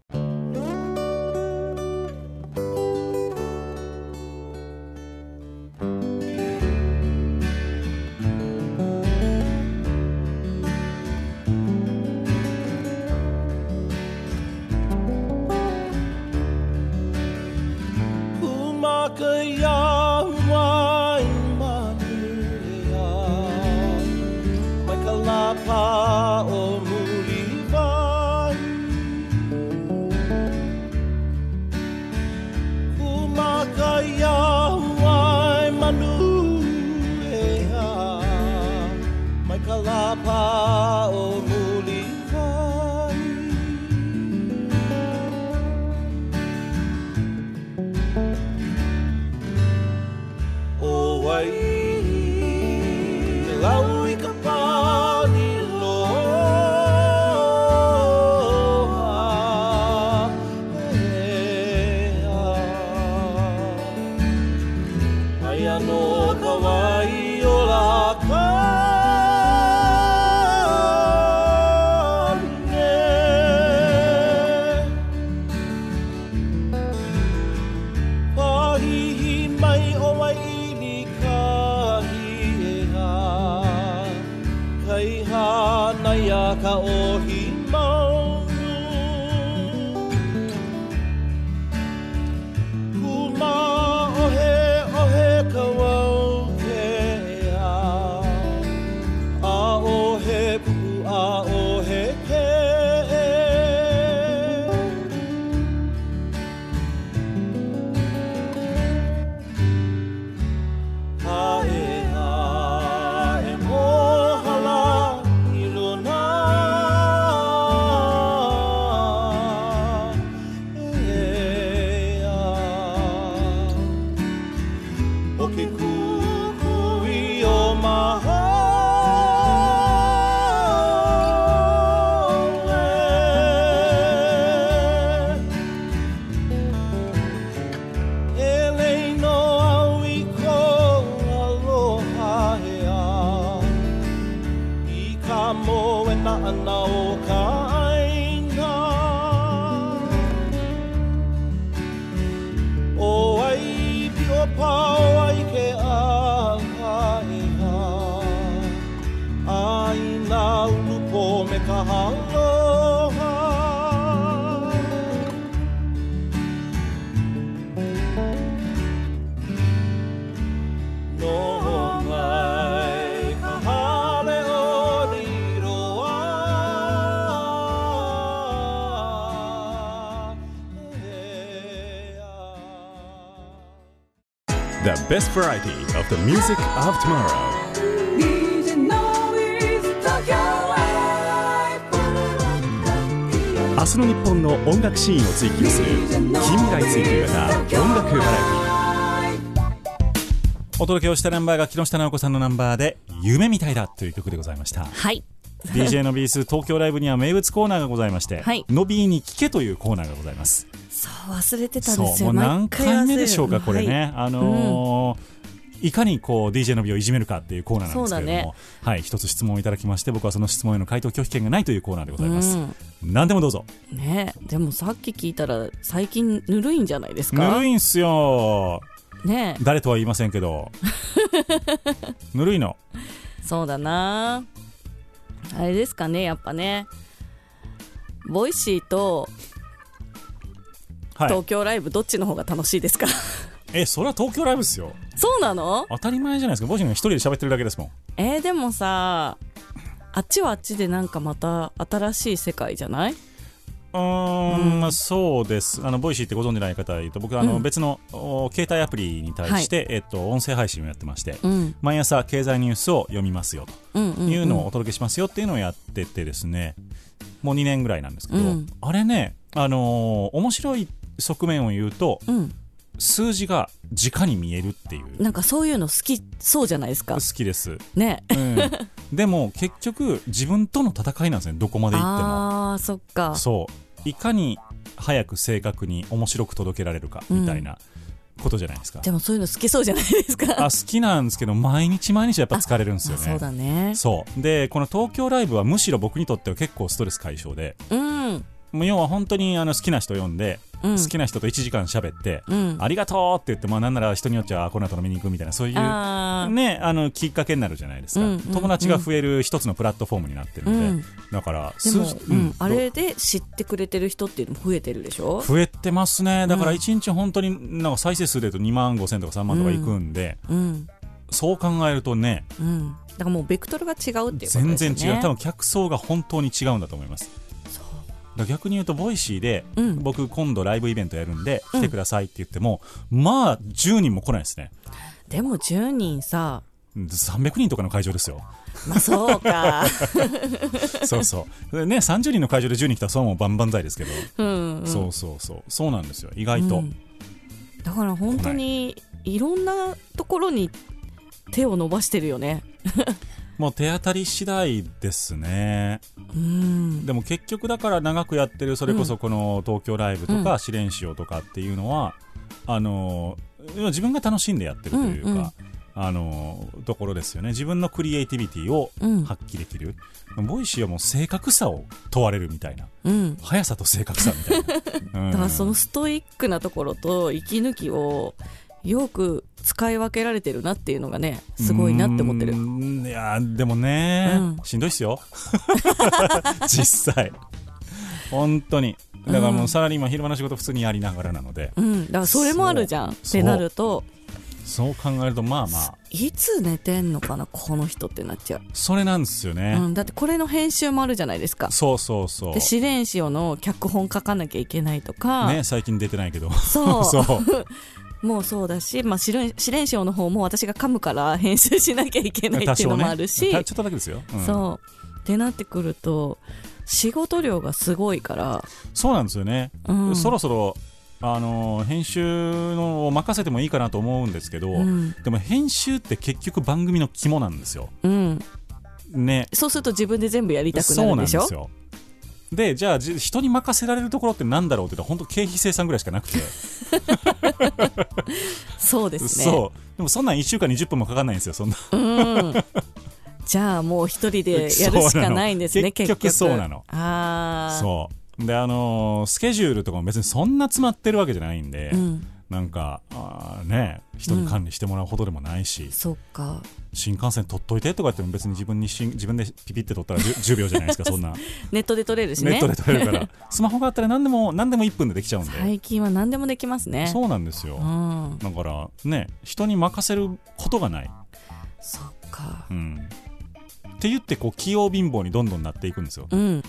Best variety of the music of tomorrow. 明日の日本の音楽シーンを追求する近未来追求型音楽バラエティ。お届けをしたナンバーが木下直子さんのナンバーで「夢みたいだ」という曲でございました。はい。DJ のビース東京ライブには名物コーナーがございまして「はい。のびーに聞け」というコーナーがございますそう忘れてたんですよ。もう何回目でしょうかこれね、あのーいかにこう DJ の美をいじめるかっていうコーナーなんですけれども、はい一つ質問をいただきまして僕はその質問への回答拒否権がないというコーナーでございます、何でもどうぞ。ねでもさっき聞いたら最近ぬるいんじゃないですか？ぬるいんすよ。ね。誰とは言いませんけど。ぬるいの。そうだな。あれですかねやっぱね。Voicy とはい東京ライブどっちの方が楽しいですか？えそれは東京ライブですよ。そうなの？当たり前じゃないですか。ボシンが一人で喋ってるだけですもん。えー、でもさあっちはあっちでなんかまた新しい世界じゃない？うーん、まあ、そうです。あの Voicy ってご存じない方と僕あの、うん。別のお携帯アプリに対して、えっと、音声配信をやってまして、うん。毎朝経済ニュースを読みますよというのをお届けしますよっていうのをやっててですねもう2年ぐらいなんですけど、うん。あれね、あのー面白い側面を言うとうん。数字が直に見えるっていう。なんかそういうの好きそうじゃないですか。好きです、ね。うん、でも結局自分との戦いなんですね。どこまで行っても。あーそっか。そう。いかに早く正確に面白く届けられるかみたいなことじゃないですか、でもそういうの好きそうじゃないですか。あ好きなんですけど毎日毎日やっぱ疲れるんですよね。あそうだね。そう。でこの東京ライブはむしろ僕にとっては結構ストレス解消で。うんもう要は本当にあの好きな人呼んで、うん。好きな人と1時間喋って、うん。ありがとうって言って、まあ、なんなら人によっちゃこの後飲みに行くみたいなそういうね、あのきっかけになるじゃないですか、うんうん友達が増える一つのプラットフォームになってるので、うんだから数うんあれで知ってくれてる人っていうのも増えてるでしょ？増えてますね。だからうん。1日本当になんか再生数で言うと2万5千とか3万とかいくんで、うん。そう考えるとねうん。だからもうベクトルが違うっていうことですよね。全然違う。多分客層が本当に違うんだと思います逆に言うと Voicy で、うん。僕今度ライブイベントやるんでうん。来てくださいって言っても、まあ10人も来ないですね。でも10人さ300人とかの会場ですよ。まあそうか。そうそう。でね30人の会場で10人来たらそれはもう万々歳ですけど、うん、うん、そうそうそう。そうなんですよ。意外と、うん。だから本当にいろんなところに手を伸ばしてるよねもう手当たり次第ですね。うん。でも結局だから長くやってるそれこそこの東京ライブとか試練しようとかっていうのは、あの自分が楽しんでやってるというか、うんうん。あのところですよね。自分のクリエイティビティをうん。発揮できる、Voicy はもう正確さを問われるみたいな。うん。速さと正確さみたいな、うん。だからそのストイックなところと息抜きをよく使い分けられてるなっていうのがねすごいなって思ってる。いやーでもね、うん。しんどいっすよ。実際。本当に。だからもうサラリーマン昼間の仕事普通にやりながらなので、うん、だからそれもあるじゃん。ってなると。そう考えるとまあまあ。いつ寝てんのかなこの人ってなっちゃう、それなんですよね、うん、だってこれの編集もあるじゃないですか。そうそうそう。で試練潮の脚本書かなきゃいけないとか、ね最近出てないけど。そう。そうもうそうだし、まあ、試練試練賞の方も私が噛むから編集しなきゃいけないっていうのもあるし、ね。ちょっとだけですよ、うん。そう。ってなってくると仕事量がすごいから、そうなんですよね、うん。そろそろあのー編集のを任せてもいいかなと思うんですけど、うん。でも編集って結局番組の肝なんですよ。うん、ね。そうすると自分で全部やりたくなそうるでしょ？なんですよでじゃあじ人に任せられるところってなんだろうって言ったら本当経費生産ぐらいしかなくて、そうですね。そう。でもそんなん1週間に10分もかかんないんですよそんな。うん。じゃあもう一人でやるしかないんですね結局。そうなの。ああそう。であのースケジュールとかも別にそんな詰まってるわけじゃないんで、うん。なんかあーね人に管理してもらうほどでもないし、そっか新幹線取っといてとか言っても別に自分にしん自分でピピって取ったら 10, 10秒じゃないですか そんな。ネットで取れるしね。ネットで取れるから。スマホがあったら何でも何でも1分でできちゃうんで、最近は何でもできますね。そうなんですよ、うん。だからね人に任せることがない、そっか。うん、って言ってこう器用貧乏にどんどんなっていくんですよ、うん。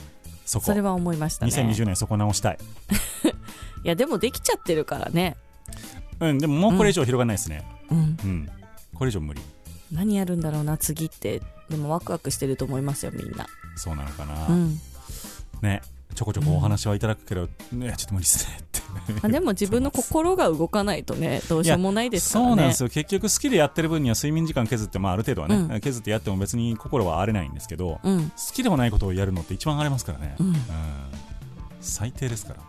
そこ。それは思いましたね。2020年そこ直したい、いやでもできちゃってるからね。うん、でももうこれ以上広がらないですね、うん。うん。これ以上無理何やるんだろうな次って。でもワクワクしてると思いますよみんな。そうなのかな、うん。ねちょこちょこお話はいただくけど、ねちょっと無理っすねって。あでも自分の心が動かないとねどうしようもないですからね。そうなんですよ。結局好きでやってる分には睡眠時間削って、まあ、ある程度はね、うん。削ってやっても別に心は荒れないんですけど、好うん。きでもないことをやるのって一番荒れますからね、うん。最低ですから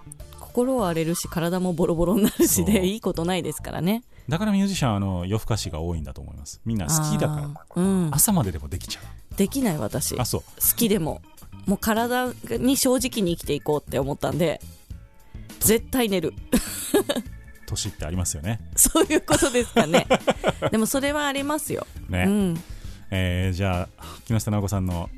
心は荒れるし体もボロボロになるしでいいことないですからね。だからミュージシャンはあの夜更かしが多いんだと思います。みんな好きだからうん。朝まででもできちゃう。できない私。好あそう。きでも。もう体に正直に生きていこうって思ったんで絶対寝る。年ってありますよね。そういうことですかね。でもそれはありますよ、ね、うん。えーじゃあ木下直子さんの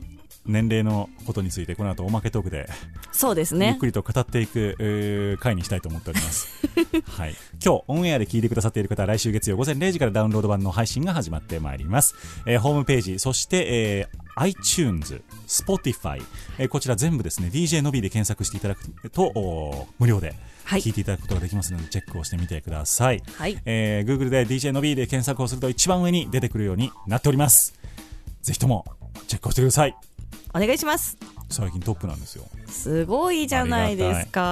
年齢のことについてこの後おまけトークでそうですね。ゆっくりと語っていく、えー回にしたいと思っております、はい、今日オンエアで聞いてくださっている方は来週月曜午前0時からダウンロード版の配信が始まってまいります、えーホームページそして、えー iTunes、Spotify、えーこちら全部ですね DJ のびで検索していただくと無料ではい。聞いていただくことができますので、チェックをしてみてください、はい。えー Google で DJ のびで検索をすると一番上に出てくるようになっております。ぜひともチェックをしてくださいお願いします。最近トップなんですよ。すごいじゃないですありか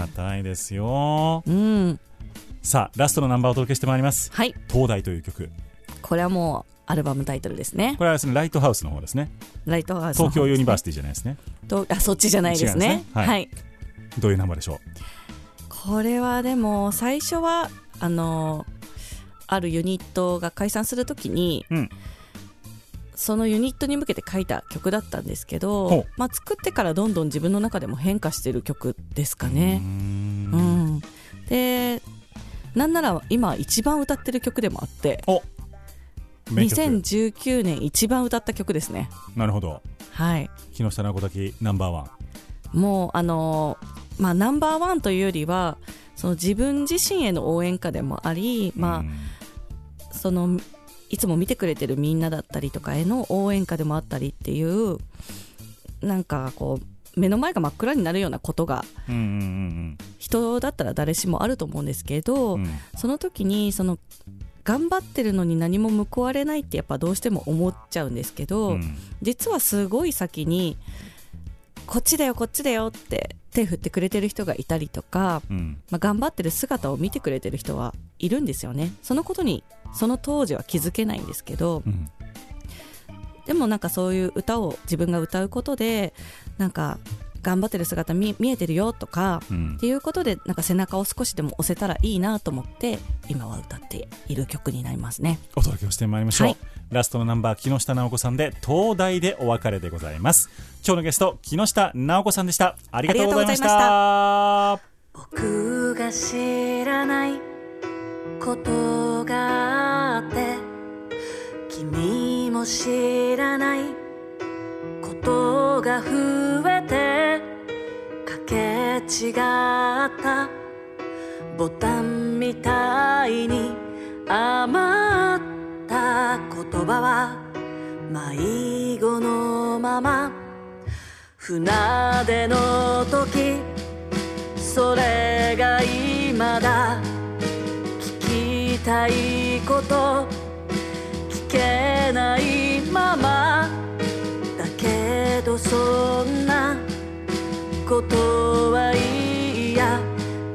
がたいですよ。うん。さあラストのナンバーをお届けしてまいります。はい。東大という曲。これはもうアルバムタイトルですね。これはですねライトハウスの方ですね。ライトハウスの東京ユニバーシテティじゃないですね。ィあそっちじゃないです違ねね。はい。はい。どういうナンバーでしょこれはでも最初はあのあるユニットが解散するときに、うんそのユニットに向けて書いた曲だったんですけほどう、まあ、作ってからどんどん自分の中でも変化してる曲ですかね。うん。ん、でなんなら今一番歌ってる曲でもあってお名曲。2019年一番歌った曲ですね。なるほど。はい。木下直子滝ナンバーワン。もうあのーまあナンバーワンというよりはその自分自身への応援歌でもあり、まうん。あ、そのいつも見てくれてるみんなだったりとかへの応援歌でもあったりっていうなんかこう目の前が真っ暗になるようなことがうんうん人だったら誰しもあると思うんですけど、その時にその頑張ってるのに何も報われないってやっぱどうしても思っちゃうんですけど、うん。実はすごい先にこっちだよこっちだよって手振ってくれてる人がいたりとか、うん。まあ、頑張ってる姿を見てくれてる人はいるんですよね。そのことにその当時は気づけないんですけどうん。でもなんかそういう歌を自分が歌うことでなんか頑張ってる姿見見えてるよとかうん。っていうことでなんか背中を少しでも押せたらいいなと思って今は歌っている曲になりますね。お届けをしてまいりましょう、はいラストのナンバー木下直子さんで東大でお別れでございます。今日のゲスト木下直子さんでした。ありがとうございました。僕が知らないことがあって君もも知らないことが増えてかけ違ったボタンみたいに余ったた言葉は迷子のまま船出の時それが今だ聞きたいこと聞けないままだけどそんなことはいいや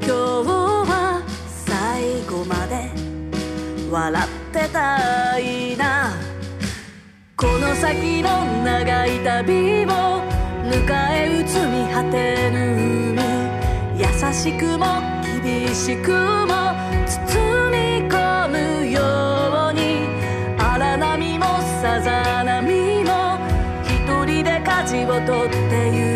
今日は最後まで笑ってたいな。この先の長い旅を迎え撃つ見果てぬ。海優しくも厳しくも包み込むように。荒波もさざ波も一人で舵を取ってゆけ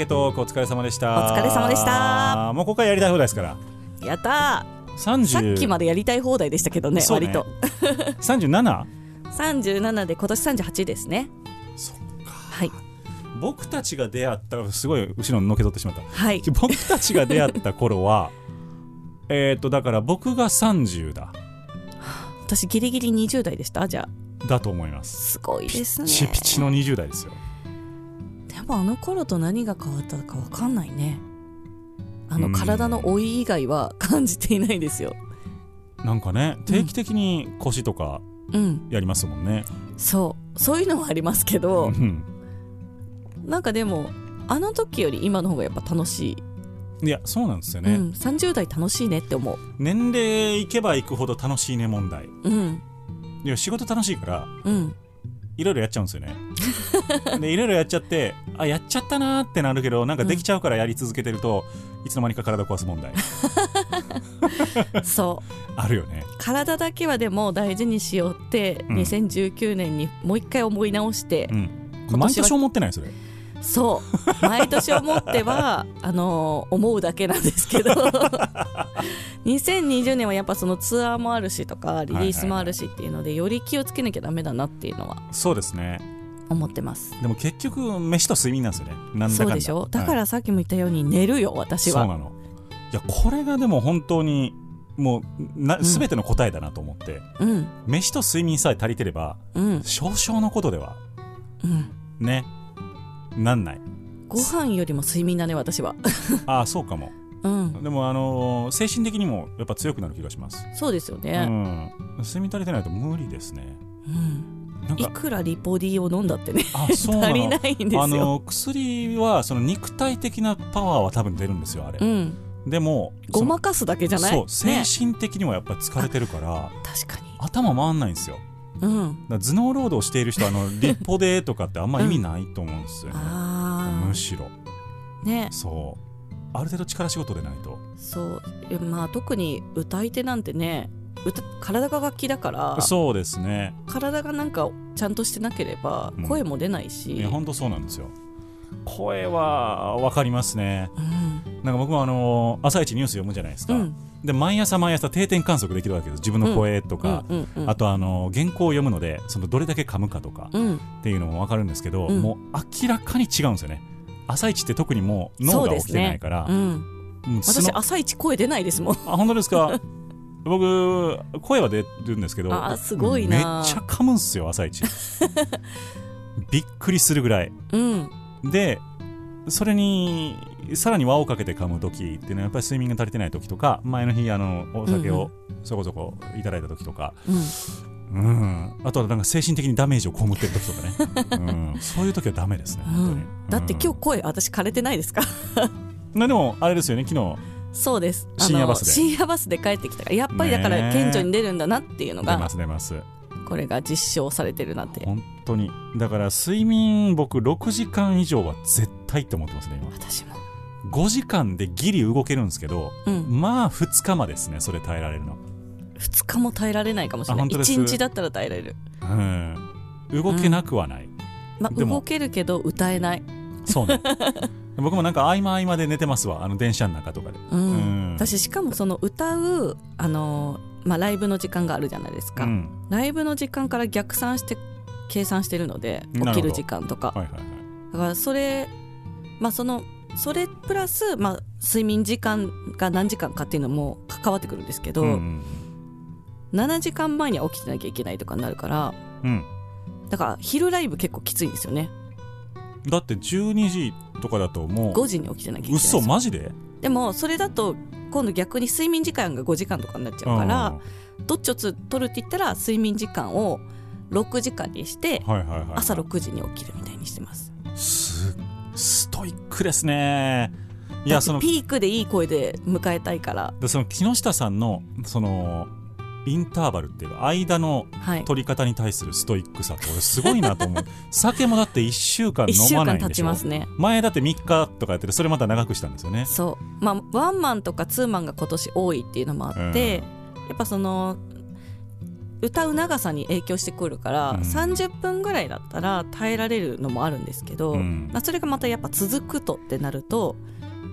はいおまけトークお疲れ様でした。お疲れ様でした。もうここからやりたい放題ですから。やったー。さ30っきまでやりたい放題でしたけどねね。割と。37? 37で今年38ですね。そっか。はい。僕たちが出会ったすごい後ろにのけ取ってしまった。はい。僕たちが出会った頃は えっ、とだから僕が30だ。私ギリギリ20代でしたじゃあ。だと思います。すごいですね。ピチピチの20代ですよでもあの頃と何が変わったか分かんないね。あのうん。体の老い以外は感じていないですよ。なんかね定期的に腰とかうん。やりますもんね、そう。そういうのはありますけどうん。なんかでもあの時より今の方がやっぱ楽しい、いやそうなんですよね、うん、30代楽しいねって思う。年齢いけばいくほど楽しいね問題。うん。いや仕事楽しいからうんいろいろやっちゃうんですよね。でいろいろやっちゃってあやっちゃったなーってなるけどなんかできちゃうからやり続けてると、いつの間にか体壊す問題。そう。あるよね。体だけはでも大事にしようって、うん。2019年にもう一回思い直してう、ん。毎年思ってないそれそう。毎年思っては あのー思うだけなんですけど。2020年はやっぱそのツアーもあるしとかリリースもあるしっていうので、より気をつけなきゃダメだなっていうのはそうですね。思ってます。でも結局飯と睡眠なんですよね。なんだそうでしょ？だかはいらさっきも言ったように寝るよ私は。そうなの。いやこれがでも本当にもうなうん。全ての答えだなと思って、うん。飯と睡眠さえ足りてればうん。少々のことでは。うん。ねなんない。ご飯よりも睡眠だね私は。ああそうかも。うん。でもあのー精神的にもやっぱ強くなる気がします。そうですようね、ん。睡眠足りてないと無理ですね。うん。いくらリポディを飲んだってねあそうな足りのないんですよ。あの薬はその肉体的なパワーは多分出るんですよあれ、うん。でもごまかすだけじゃない？そう精ね神的にはやっぱり疲れてるから、確かに。頭回んないんですようん。頭脳労働している人はあの 立歩でとかってあんま意味ないと思うんですよね、あむしろ。あね。そう。ある程度力仕事でないと。そう。まあ特に歌い手なんてね歌体が楽器だからそうですね。体がなんかちゃんとしてなければうん。声も出ないし、いや本当そうなんですよ。声は分かりますね。うん。なんか僕もあの朝一ニュース読むじゃないですか、うんで毎朝毎朝定点観測できるわけです。自分の声とか、うんうんうん。あとあの原稿を読むのでそのどれだけ噛むかとかうん。っていうのも分かるんですけど、うん。もう明らかに違うんですよね。朝一って特にもう脳が起きてないから、ね私朝一声出ないですもん。あ本当ですか？僕声は出るんですけどあすごいな。めっちゃ噛むんすよ朝一。びっくりするぐらい。うん。でそれにさらに輪をかけて噛む時っていうのはやっぱり睡眠が足りてない時とか前の日あのお酒をそこそこいただいた時とか、うん。うん、あとはなんか精神的にダメージを被ってる時とかね、うん、そういう時はダメですね、う本当に。ん、だって今日声私枯れてないですか？日でもあれですよね昨日。そうです。深夜バスで。深夜バスで帰ってきたからやっぱりだから顕著に出るんだなっていうの出がます出ますこれが実証されてるなって。本当に。だから睡眠僕6時間以上は絶対って思ってますね私も。今5時間でギリ動けるんですけどうん。まあ2日までですねそれ耐えられるの。2日も耐えられないかもしれない。あ本当です。1日だったら耐えられる、うん。動けなくはない、まあ、でも。動けるけど歌えない、そうね。僕もなんか合間合間で寝てますわあの電車の中とかで。うん。うん。私しかもその歌うあの、まあ、ライブの時間があるじゃないですか、うん。ライブの時間から逆算して計算してるので起きる時間とか。はいはいはい。だからそれまあそのそれプラス、まあ、睡眠時間が何時間かっていうのも関わってくるんですけど、うん7時間前には起きてなきゃいけないとかになるからうん。だから昼ライブ結構きついんですよね。だって12時とかだともう5時に起きてなきゃいけない嘘よ。マジで？でもそれだと今度逆に睡眠時間が5時間とかになっちゃうからどっちをつ取るって言ったら睡眠時間を6時間にして朝6時に起きるみたいにしてます。すストイックですね。いいやそのピークでいい声で迎えたいから。でその木下さんのそのインターバルっていうか間のはい。取り方に対するストイックさって俺すごいなと思う。酒もだって1週間1週間経飲まないんでしょ？ちますね。前だって3日とかやっててそれまた長くしたんですよね。そう。まあワンマンとかツーマンが今年多いっていうのもあって、やっぱその歌う長さに影響してくるから、うん。30分ぐらいだったら耐えられるのもあるんですけど、うん。まあ、それがまたやっぱ続くとってなると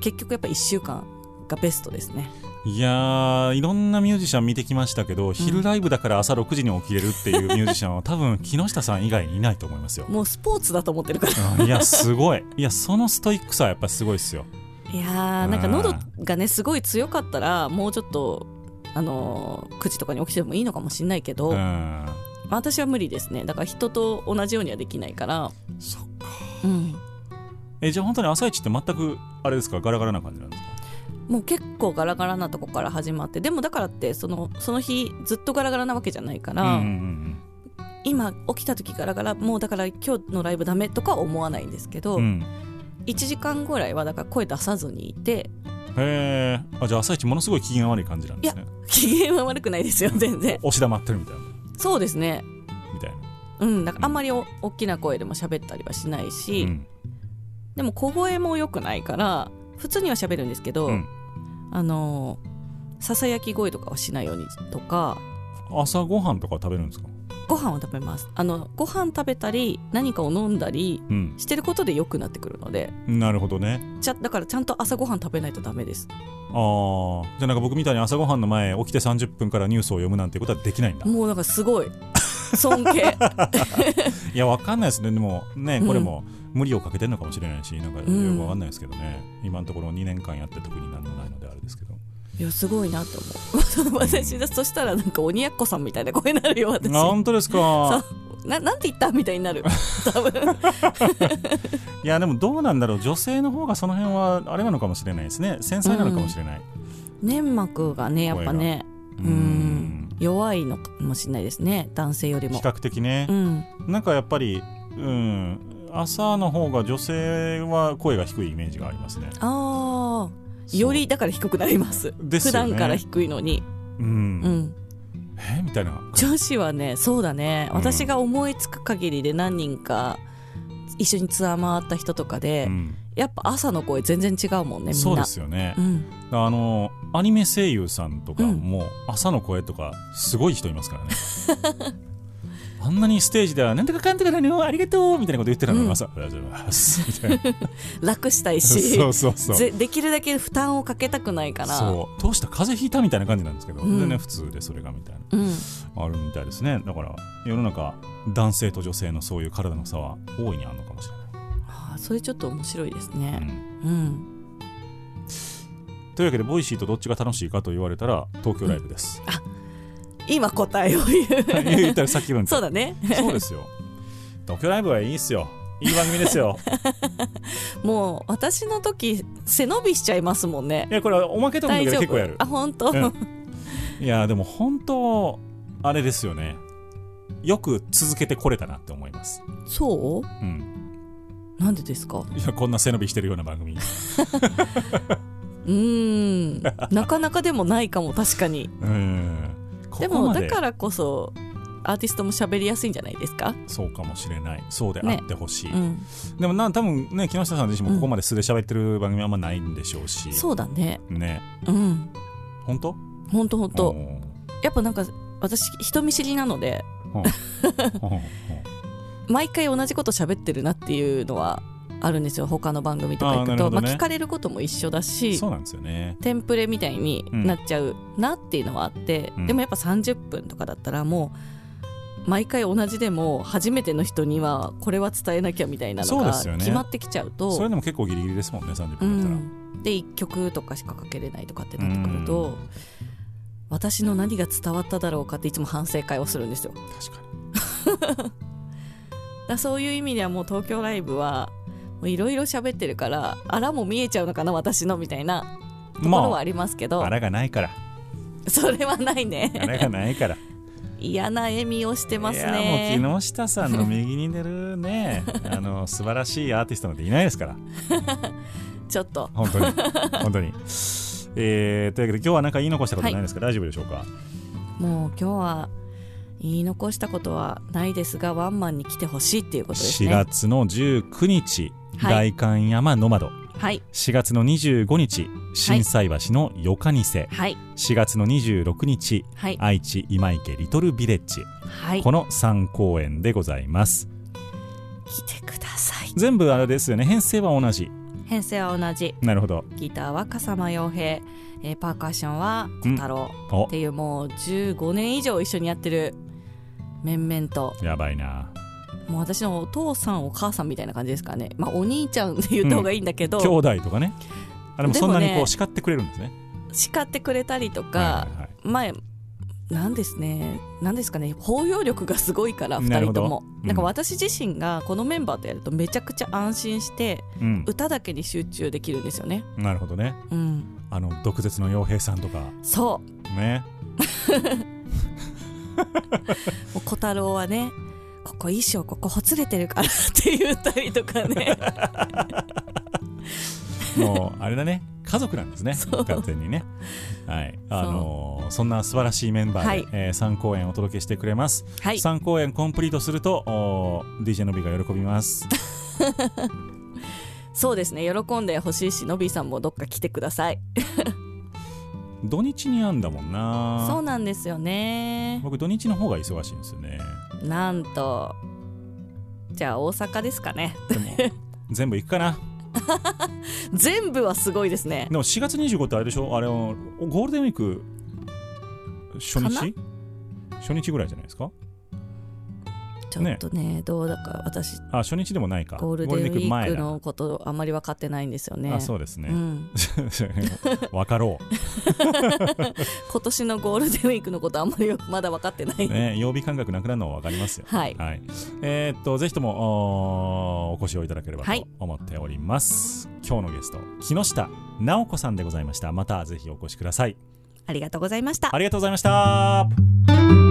結局やっぱ1週間がベストですねいやーいろんなミュージシャン見てきましたけど、昼ライブだから朝6時に起きれるっていうミュージシャンは多分木下さん以外にいないと思いますよ。もうスポーツだと思ってるから。うん。いやすごい。いやそのストイックさはやっぱすごいですよ。いやーなんか喉がねすごい強かったらもうちょっとあのー9時とかに起きてもいいのかもしれないけど、うん。私は無理ですね。だから人と同じようにはできないから。そっか。うん。えじゃあ本当に朝一って全くあれですか？ガラガラな感じなんですか？もう結構ガラガラなとこから始まってでもだからってそのその日ずっとガラガラなわけじゃないから、うんうん今起きた時ガラガラもうだから今日のライブダメとかは思わないんですけど、うん。うん1時間ぐらいはだから声出さずにいてへえあじゃあ朝一ものすごい機嫌悪い感じなんですね。機嫌は悪くないですよ 全然。押し黙ってるみたいな。そうですね。みたいな。うんだからあんまりお大きな声でも喋ったりはしないし、うん。でも小声も良くないから普通には喋るんですけど、うんあのささやき声とかはしないようにとか。朝ごはんとか食べるんですか？ご飯を食べます。あのご飯食べたり何かを飲んだりうん。してることで良くなってくるので。なるほどね。ちゃだからちゃんと朝ごはん食べないとダメです。ああじゃあなんか僕みたいに朝ごはんの前起きて30分からニュースを読むなんてことはできないんだ。もうなんかすごい尊敬。いやわかんないですね。でもねうん。これも無理をかけてるのかもしれないしなんかよくうんわかんないですけどね、今のところ2年間やって特になんもないのであれですけど。いやすごいなと思う。私だそしたらなんか鬼奴さんみたいな声になるよ私。あ本当ですか？ななんて言ったみたいになる。多分。いやでもどうなんだろう。女性の方がその辺はあれなのかもしれないですね。繊細なのかもしれない、粘膜がねやっぱね。ううん。ん弱いのかもしれないですね。男性よりも。比較的ね。う、ん。なんかやっぱりうん朝の方が女性は声が低いイメージがありますね。ああよりだから低くなります。ですよね。普段から低いのに。うん、うん。えみたいな。女子はねそうだね、うん。私が思いつく限りで何人か一緒にツアー回った人とかで、うん。やっぱ朝の声全然違うもんねみんな。そうですよね、うん、あのアニメ声優さんとかうん。も朝の声とかすごい人いますからね あんなにステージではなんとかかんとかなのよありがとうみたいなこと言ってたのに、うん。朝ありがとうございます。みたいな。楽したいし。そうそうそう。ぜできるだけ負担をかけたくないから。そう。どうした風邪ひいたみたいな感じなんですけど、うん。全然普通でそれがみたいな。うん、あるみたいですね。だから世の中男性と女性のそういう体の差は大いにあるのかもしれない、あーそれちょっと面白いですね。うん。うん、というわけで Voicy とどっちが楽しいかと言われたら東京ライブです、今答えを言う。言ったらさっき言うんですそうだね。そうですよ。東京ライブはいいっすよ。いい番組ですよ。もう私の時背伸びしちゃいますもんね。いやこれはおまけとかだけ大丈夫。で結構やる。あ本当、うん。いやでも本当あれですよね。よく続けてこれたなって思います。そう？ん。うなんでですか？いやこんな背伸びしてるような番組。うーん。なかなかでもないかも確かに。うん。こで。もだからこそアーティストも喋りやすいんじゃないですか？そうかもしれない。そうであってほしい、うん。でもな多分ね木下さん自身もここまで素で喋ってる番組あんまないんでしょうし、そうだね。ね。うん。本当？本当本当。やっぱなんか私人見知りなので 毎回同じこと喋ってるなっていうのはあるんですよ他の番組とか行くと、あね。まあ、聞かれることも一緒だしそうなんですよね。テンプレみたいになっちゃうなっていうのはあって、うん。でもやっぱ30分とかだったらもう毎回同じでも初めての人にはこれは伝えなきゃみたいなのが決まってきちゃうとそれでも結構ギリギリですもんね30う分だったら、ん、で1曲とかしかかけれないとかってなってくると、私の何が伝わっただろうかっていつも反省会をするんですよ。確かに。だそういう意味ではもう東京ライブはいろいろ喋ってるからあらも見えちゃうのかな私のみたいなところはありますけど、あらがないから。それはないあねらがないから。嫌な笑みをしてますいやねもう木下さんの右に出るね。あの素晴らしいアーティストなんていないですから。ちょっと。本当に。本当に。えー、というわけで今日は何か言い残したことないですか、大丈夫でしょうか？もう今日は言い残したことはないですがワンマンに来てほしいっていうことです4ね月の19日、はい代官山の窓。はい。4月の25日心斎橋のよかにせ、はい。4月の26日はい。愛知今池リトルビレッジ、はい。この3公演でございます。来てください。全部あれですよね。編成は同じ。編成は同じ。なるほど。ギターは笠間洋平、えーパーカッションは小太郎、お。っていうもう15年以上一緒にやってる面々と。やばいなもう私のお父さんお母さんみたいな感じですからね。まあお兄ちゃんって言った方がいいんだけど、兄弟とかね。あでもそんなにこう叱ってくれるんですね。叱ってくれたりとか、はいはいはい。前なんですね。なんですかね。包容力がすごいから2なるほど。人ともうん。なんか私自身がこのメンバーとやるとめちゃくちゃ安心してうん。歌だけに集中できるんですよね。なるほどね。うん。あの毒舌の洋平さんとか。そう。ね。もう小太郎はねここ衣装ここほつれてるからって言ったりとかね。もうあれだね。家族なんですね。完全にね。はい。あのーそんな素晴らしいメンバーで、はい。え3公演お届けしてくれます、はい。3公演コンプリートするとおー DJ のびが喜びます。そうですね。喜んでほしいしのびーさんもどっか来てください。土日にあんだもんな。そうなんですよね。僕土日の方が忙しいんですよねなんとじゃあ大阪ですかね。でも全部行くかな。全部はすごいですね。でも4月25ってあれでしょ？あれゴールデンウィーク初か日初日ぐらいじゃないですか？ちょっとねどうだか私あ初日でもないか。ゴールデンウィークのことあんまり分かってないんですよね。あそうですね、うん、分かろ 今年のゴールデンウィークのことあんまりまだ分かってない、う、ね、曜日感覚なくなるのは分かりますよ。はい。えーっとぜひともおお越しをいただければとはい。思っております、今日のゲスト木下直子さんでございました。またぜひお越しください。ありがとうございました。ありがとうございました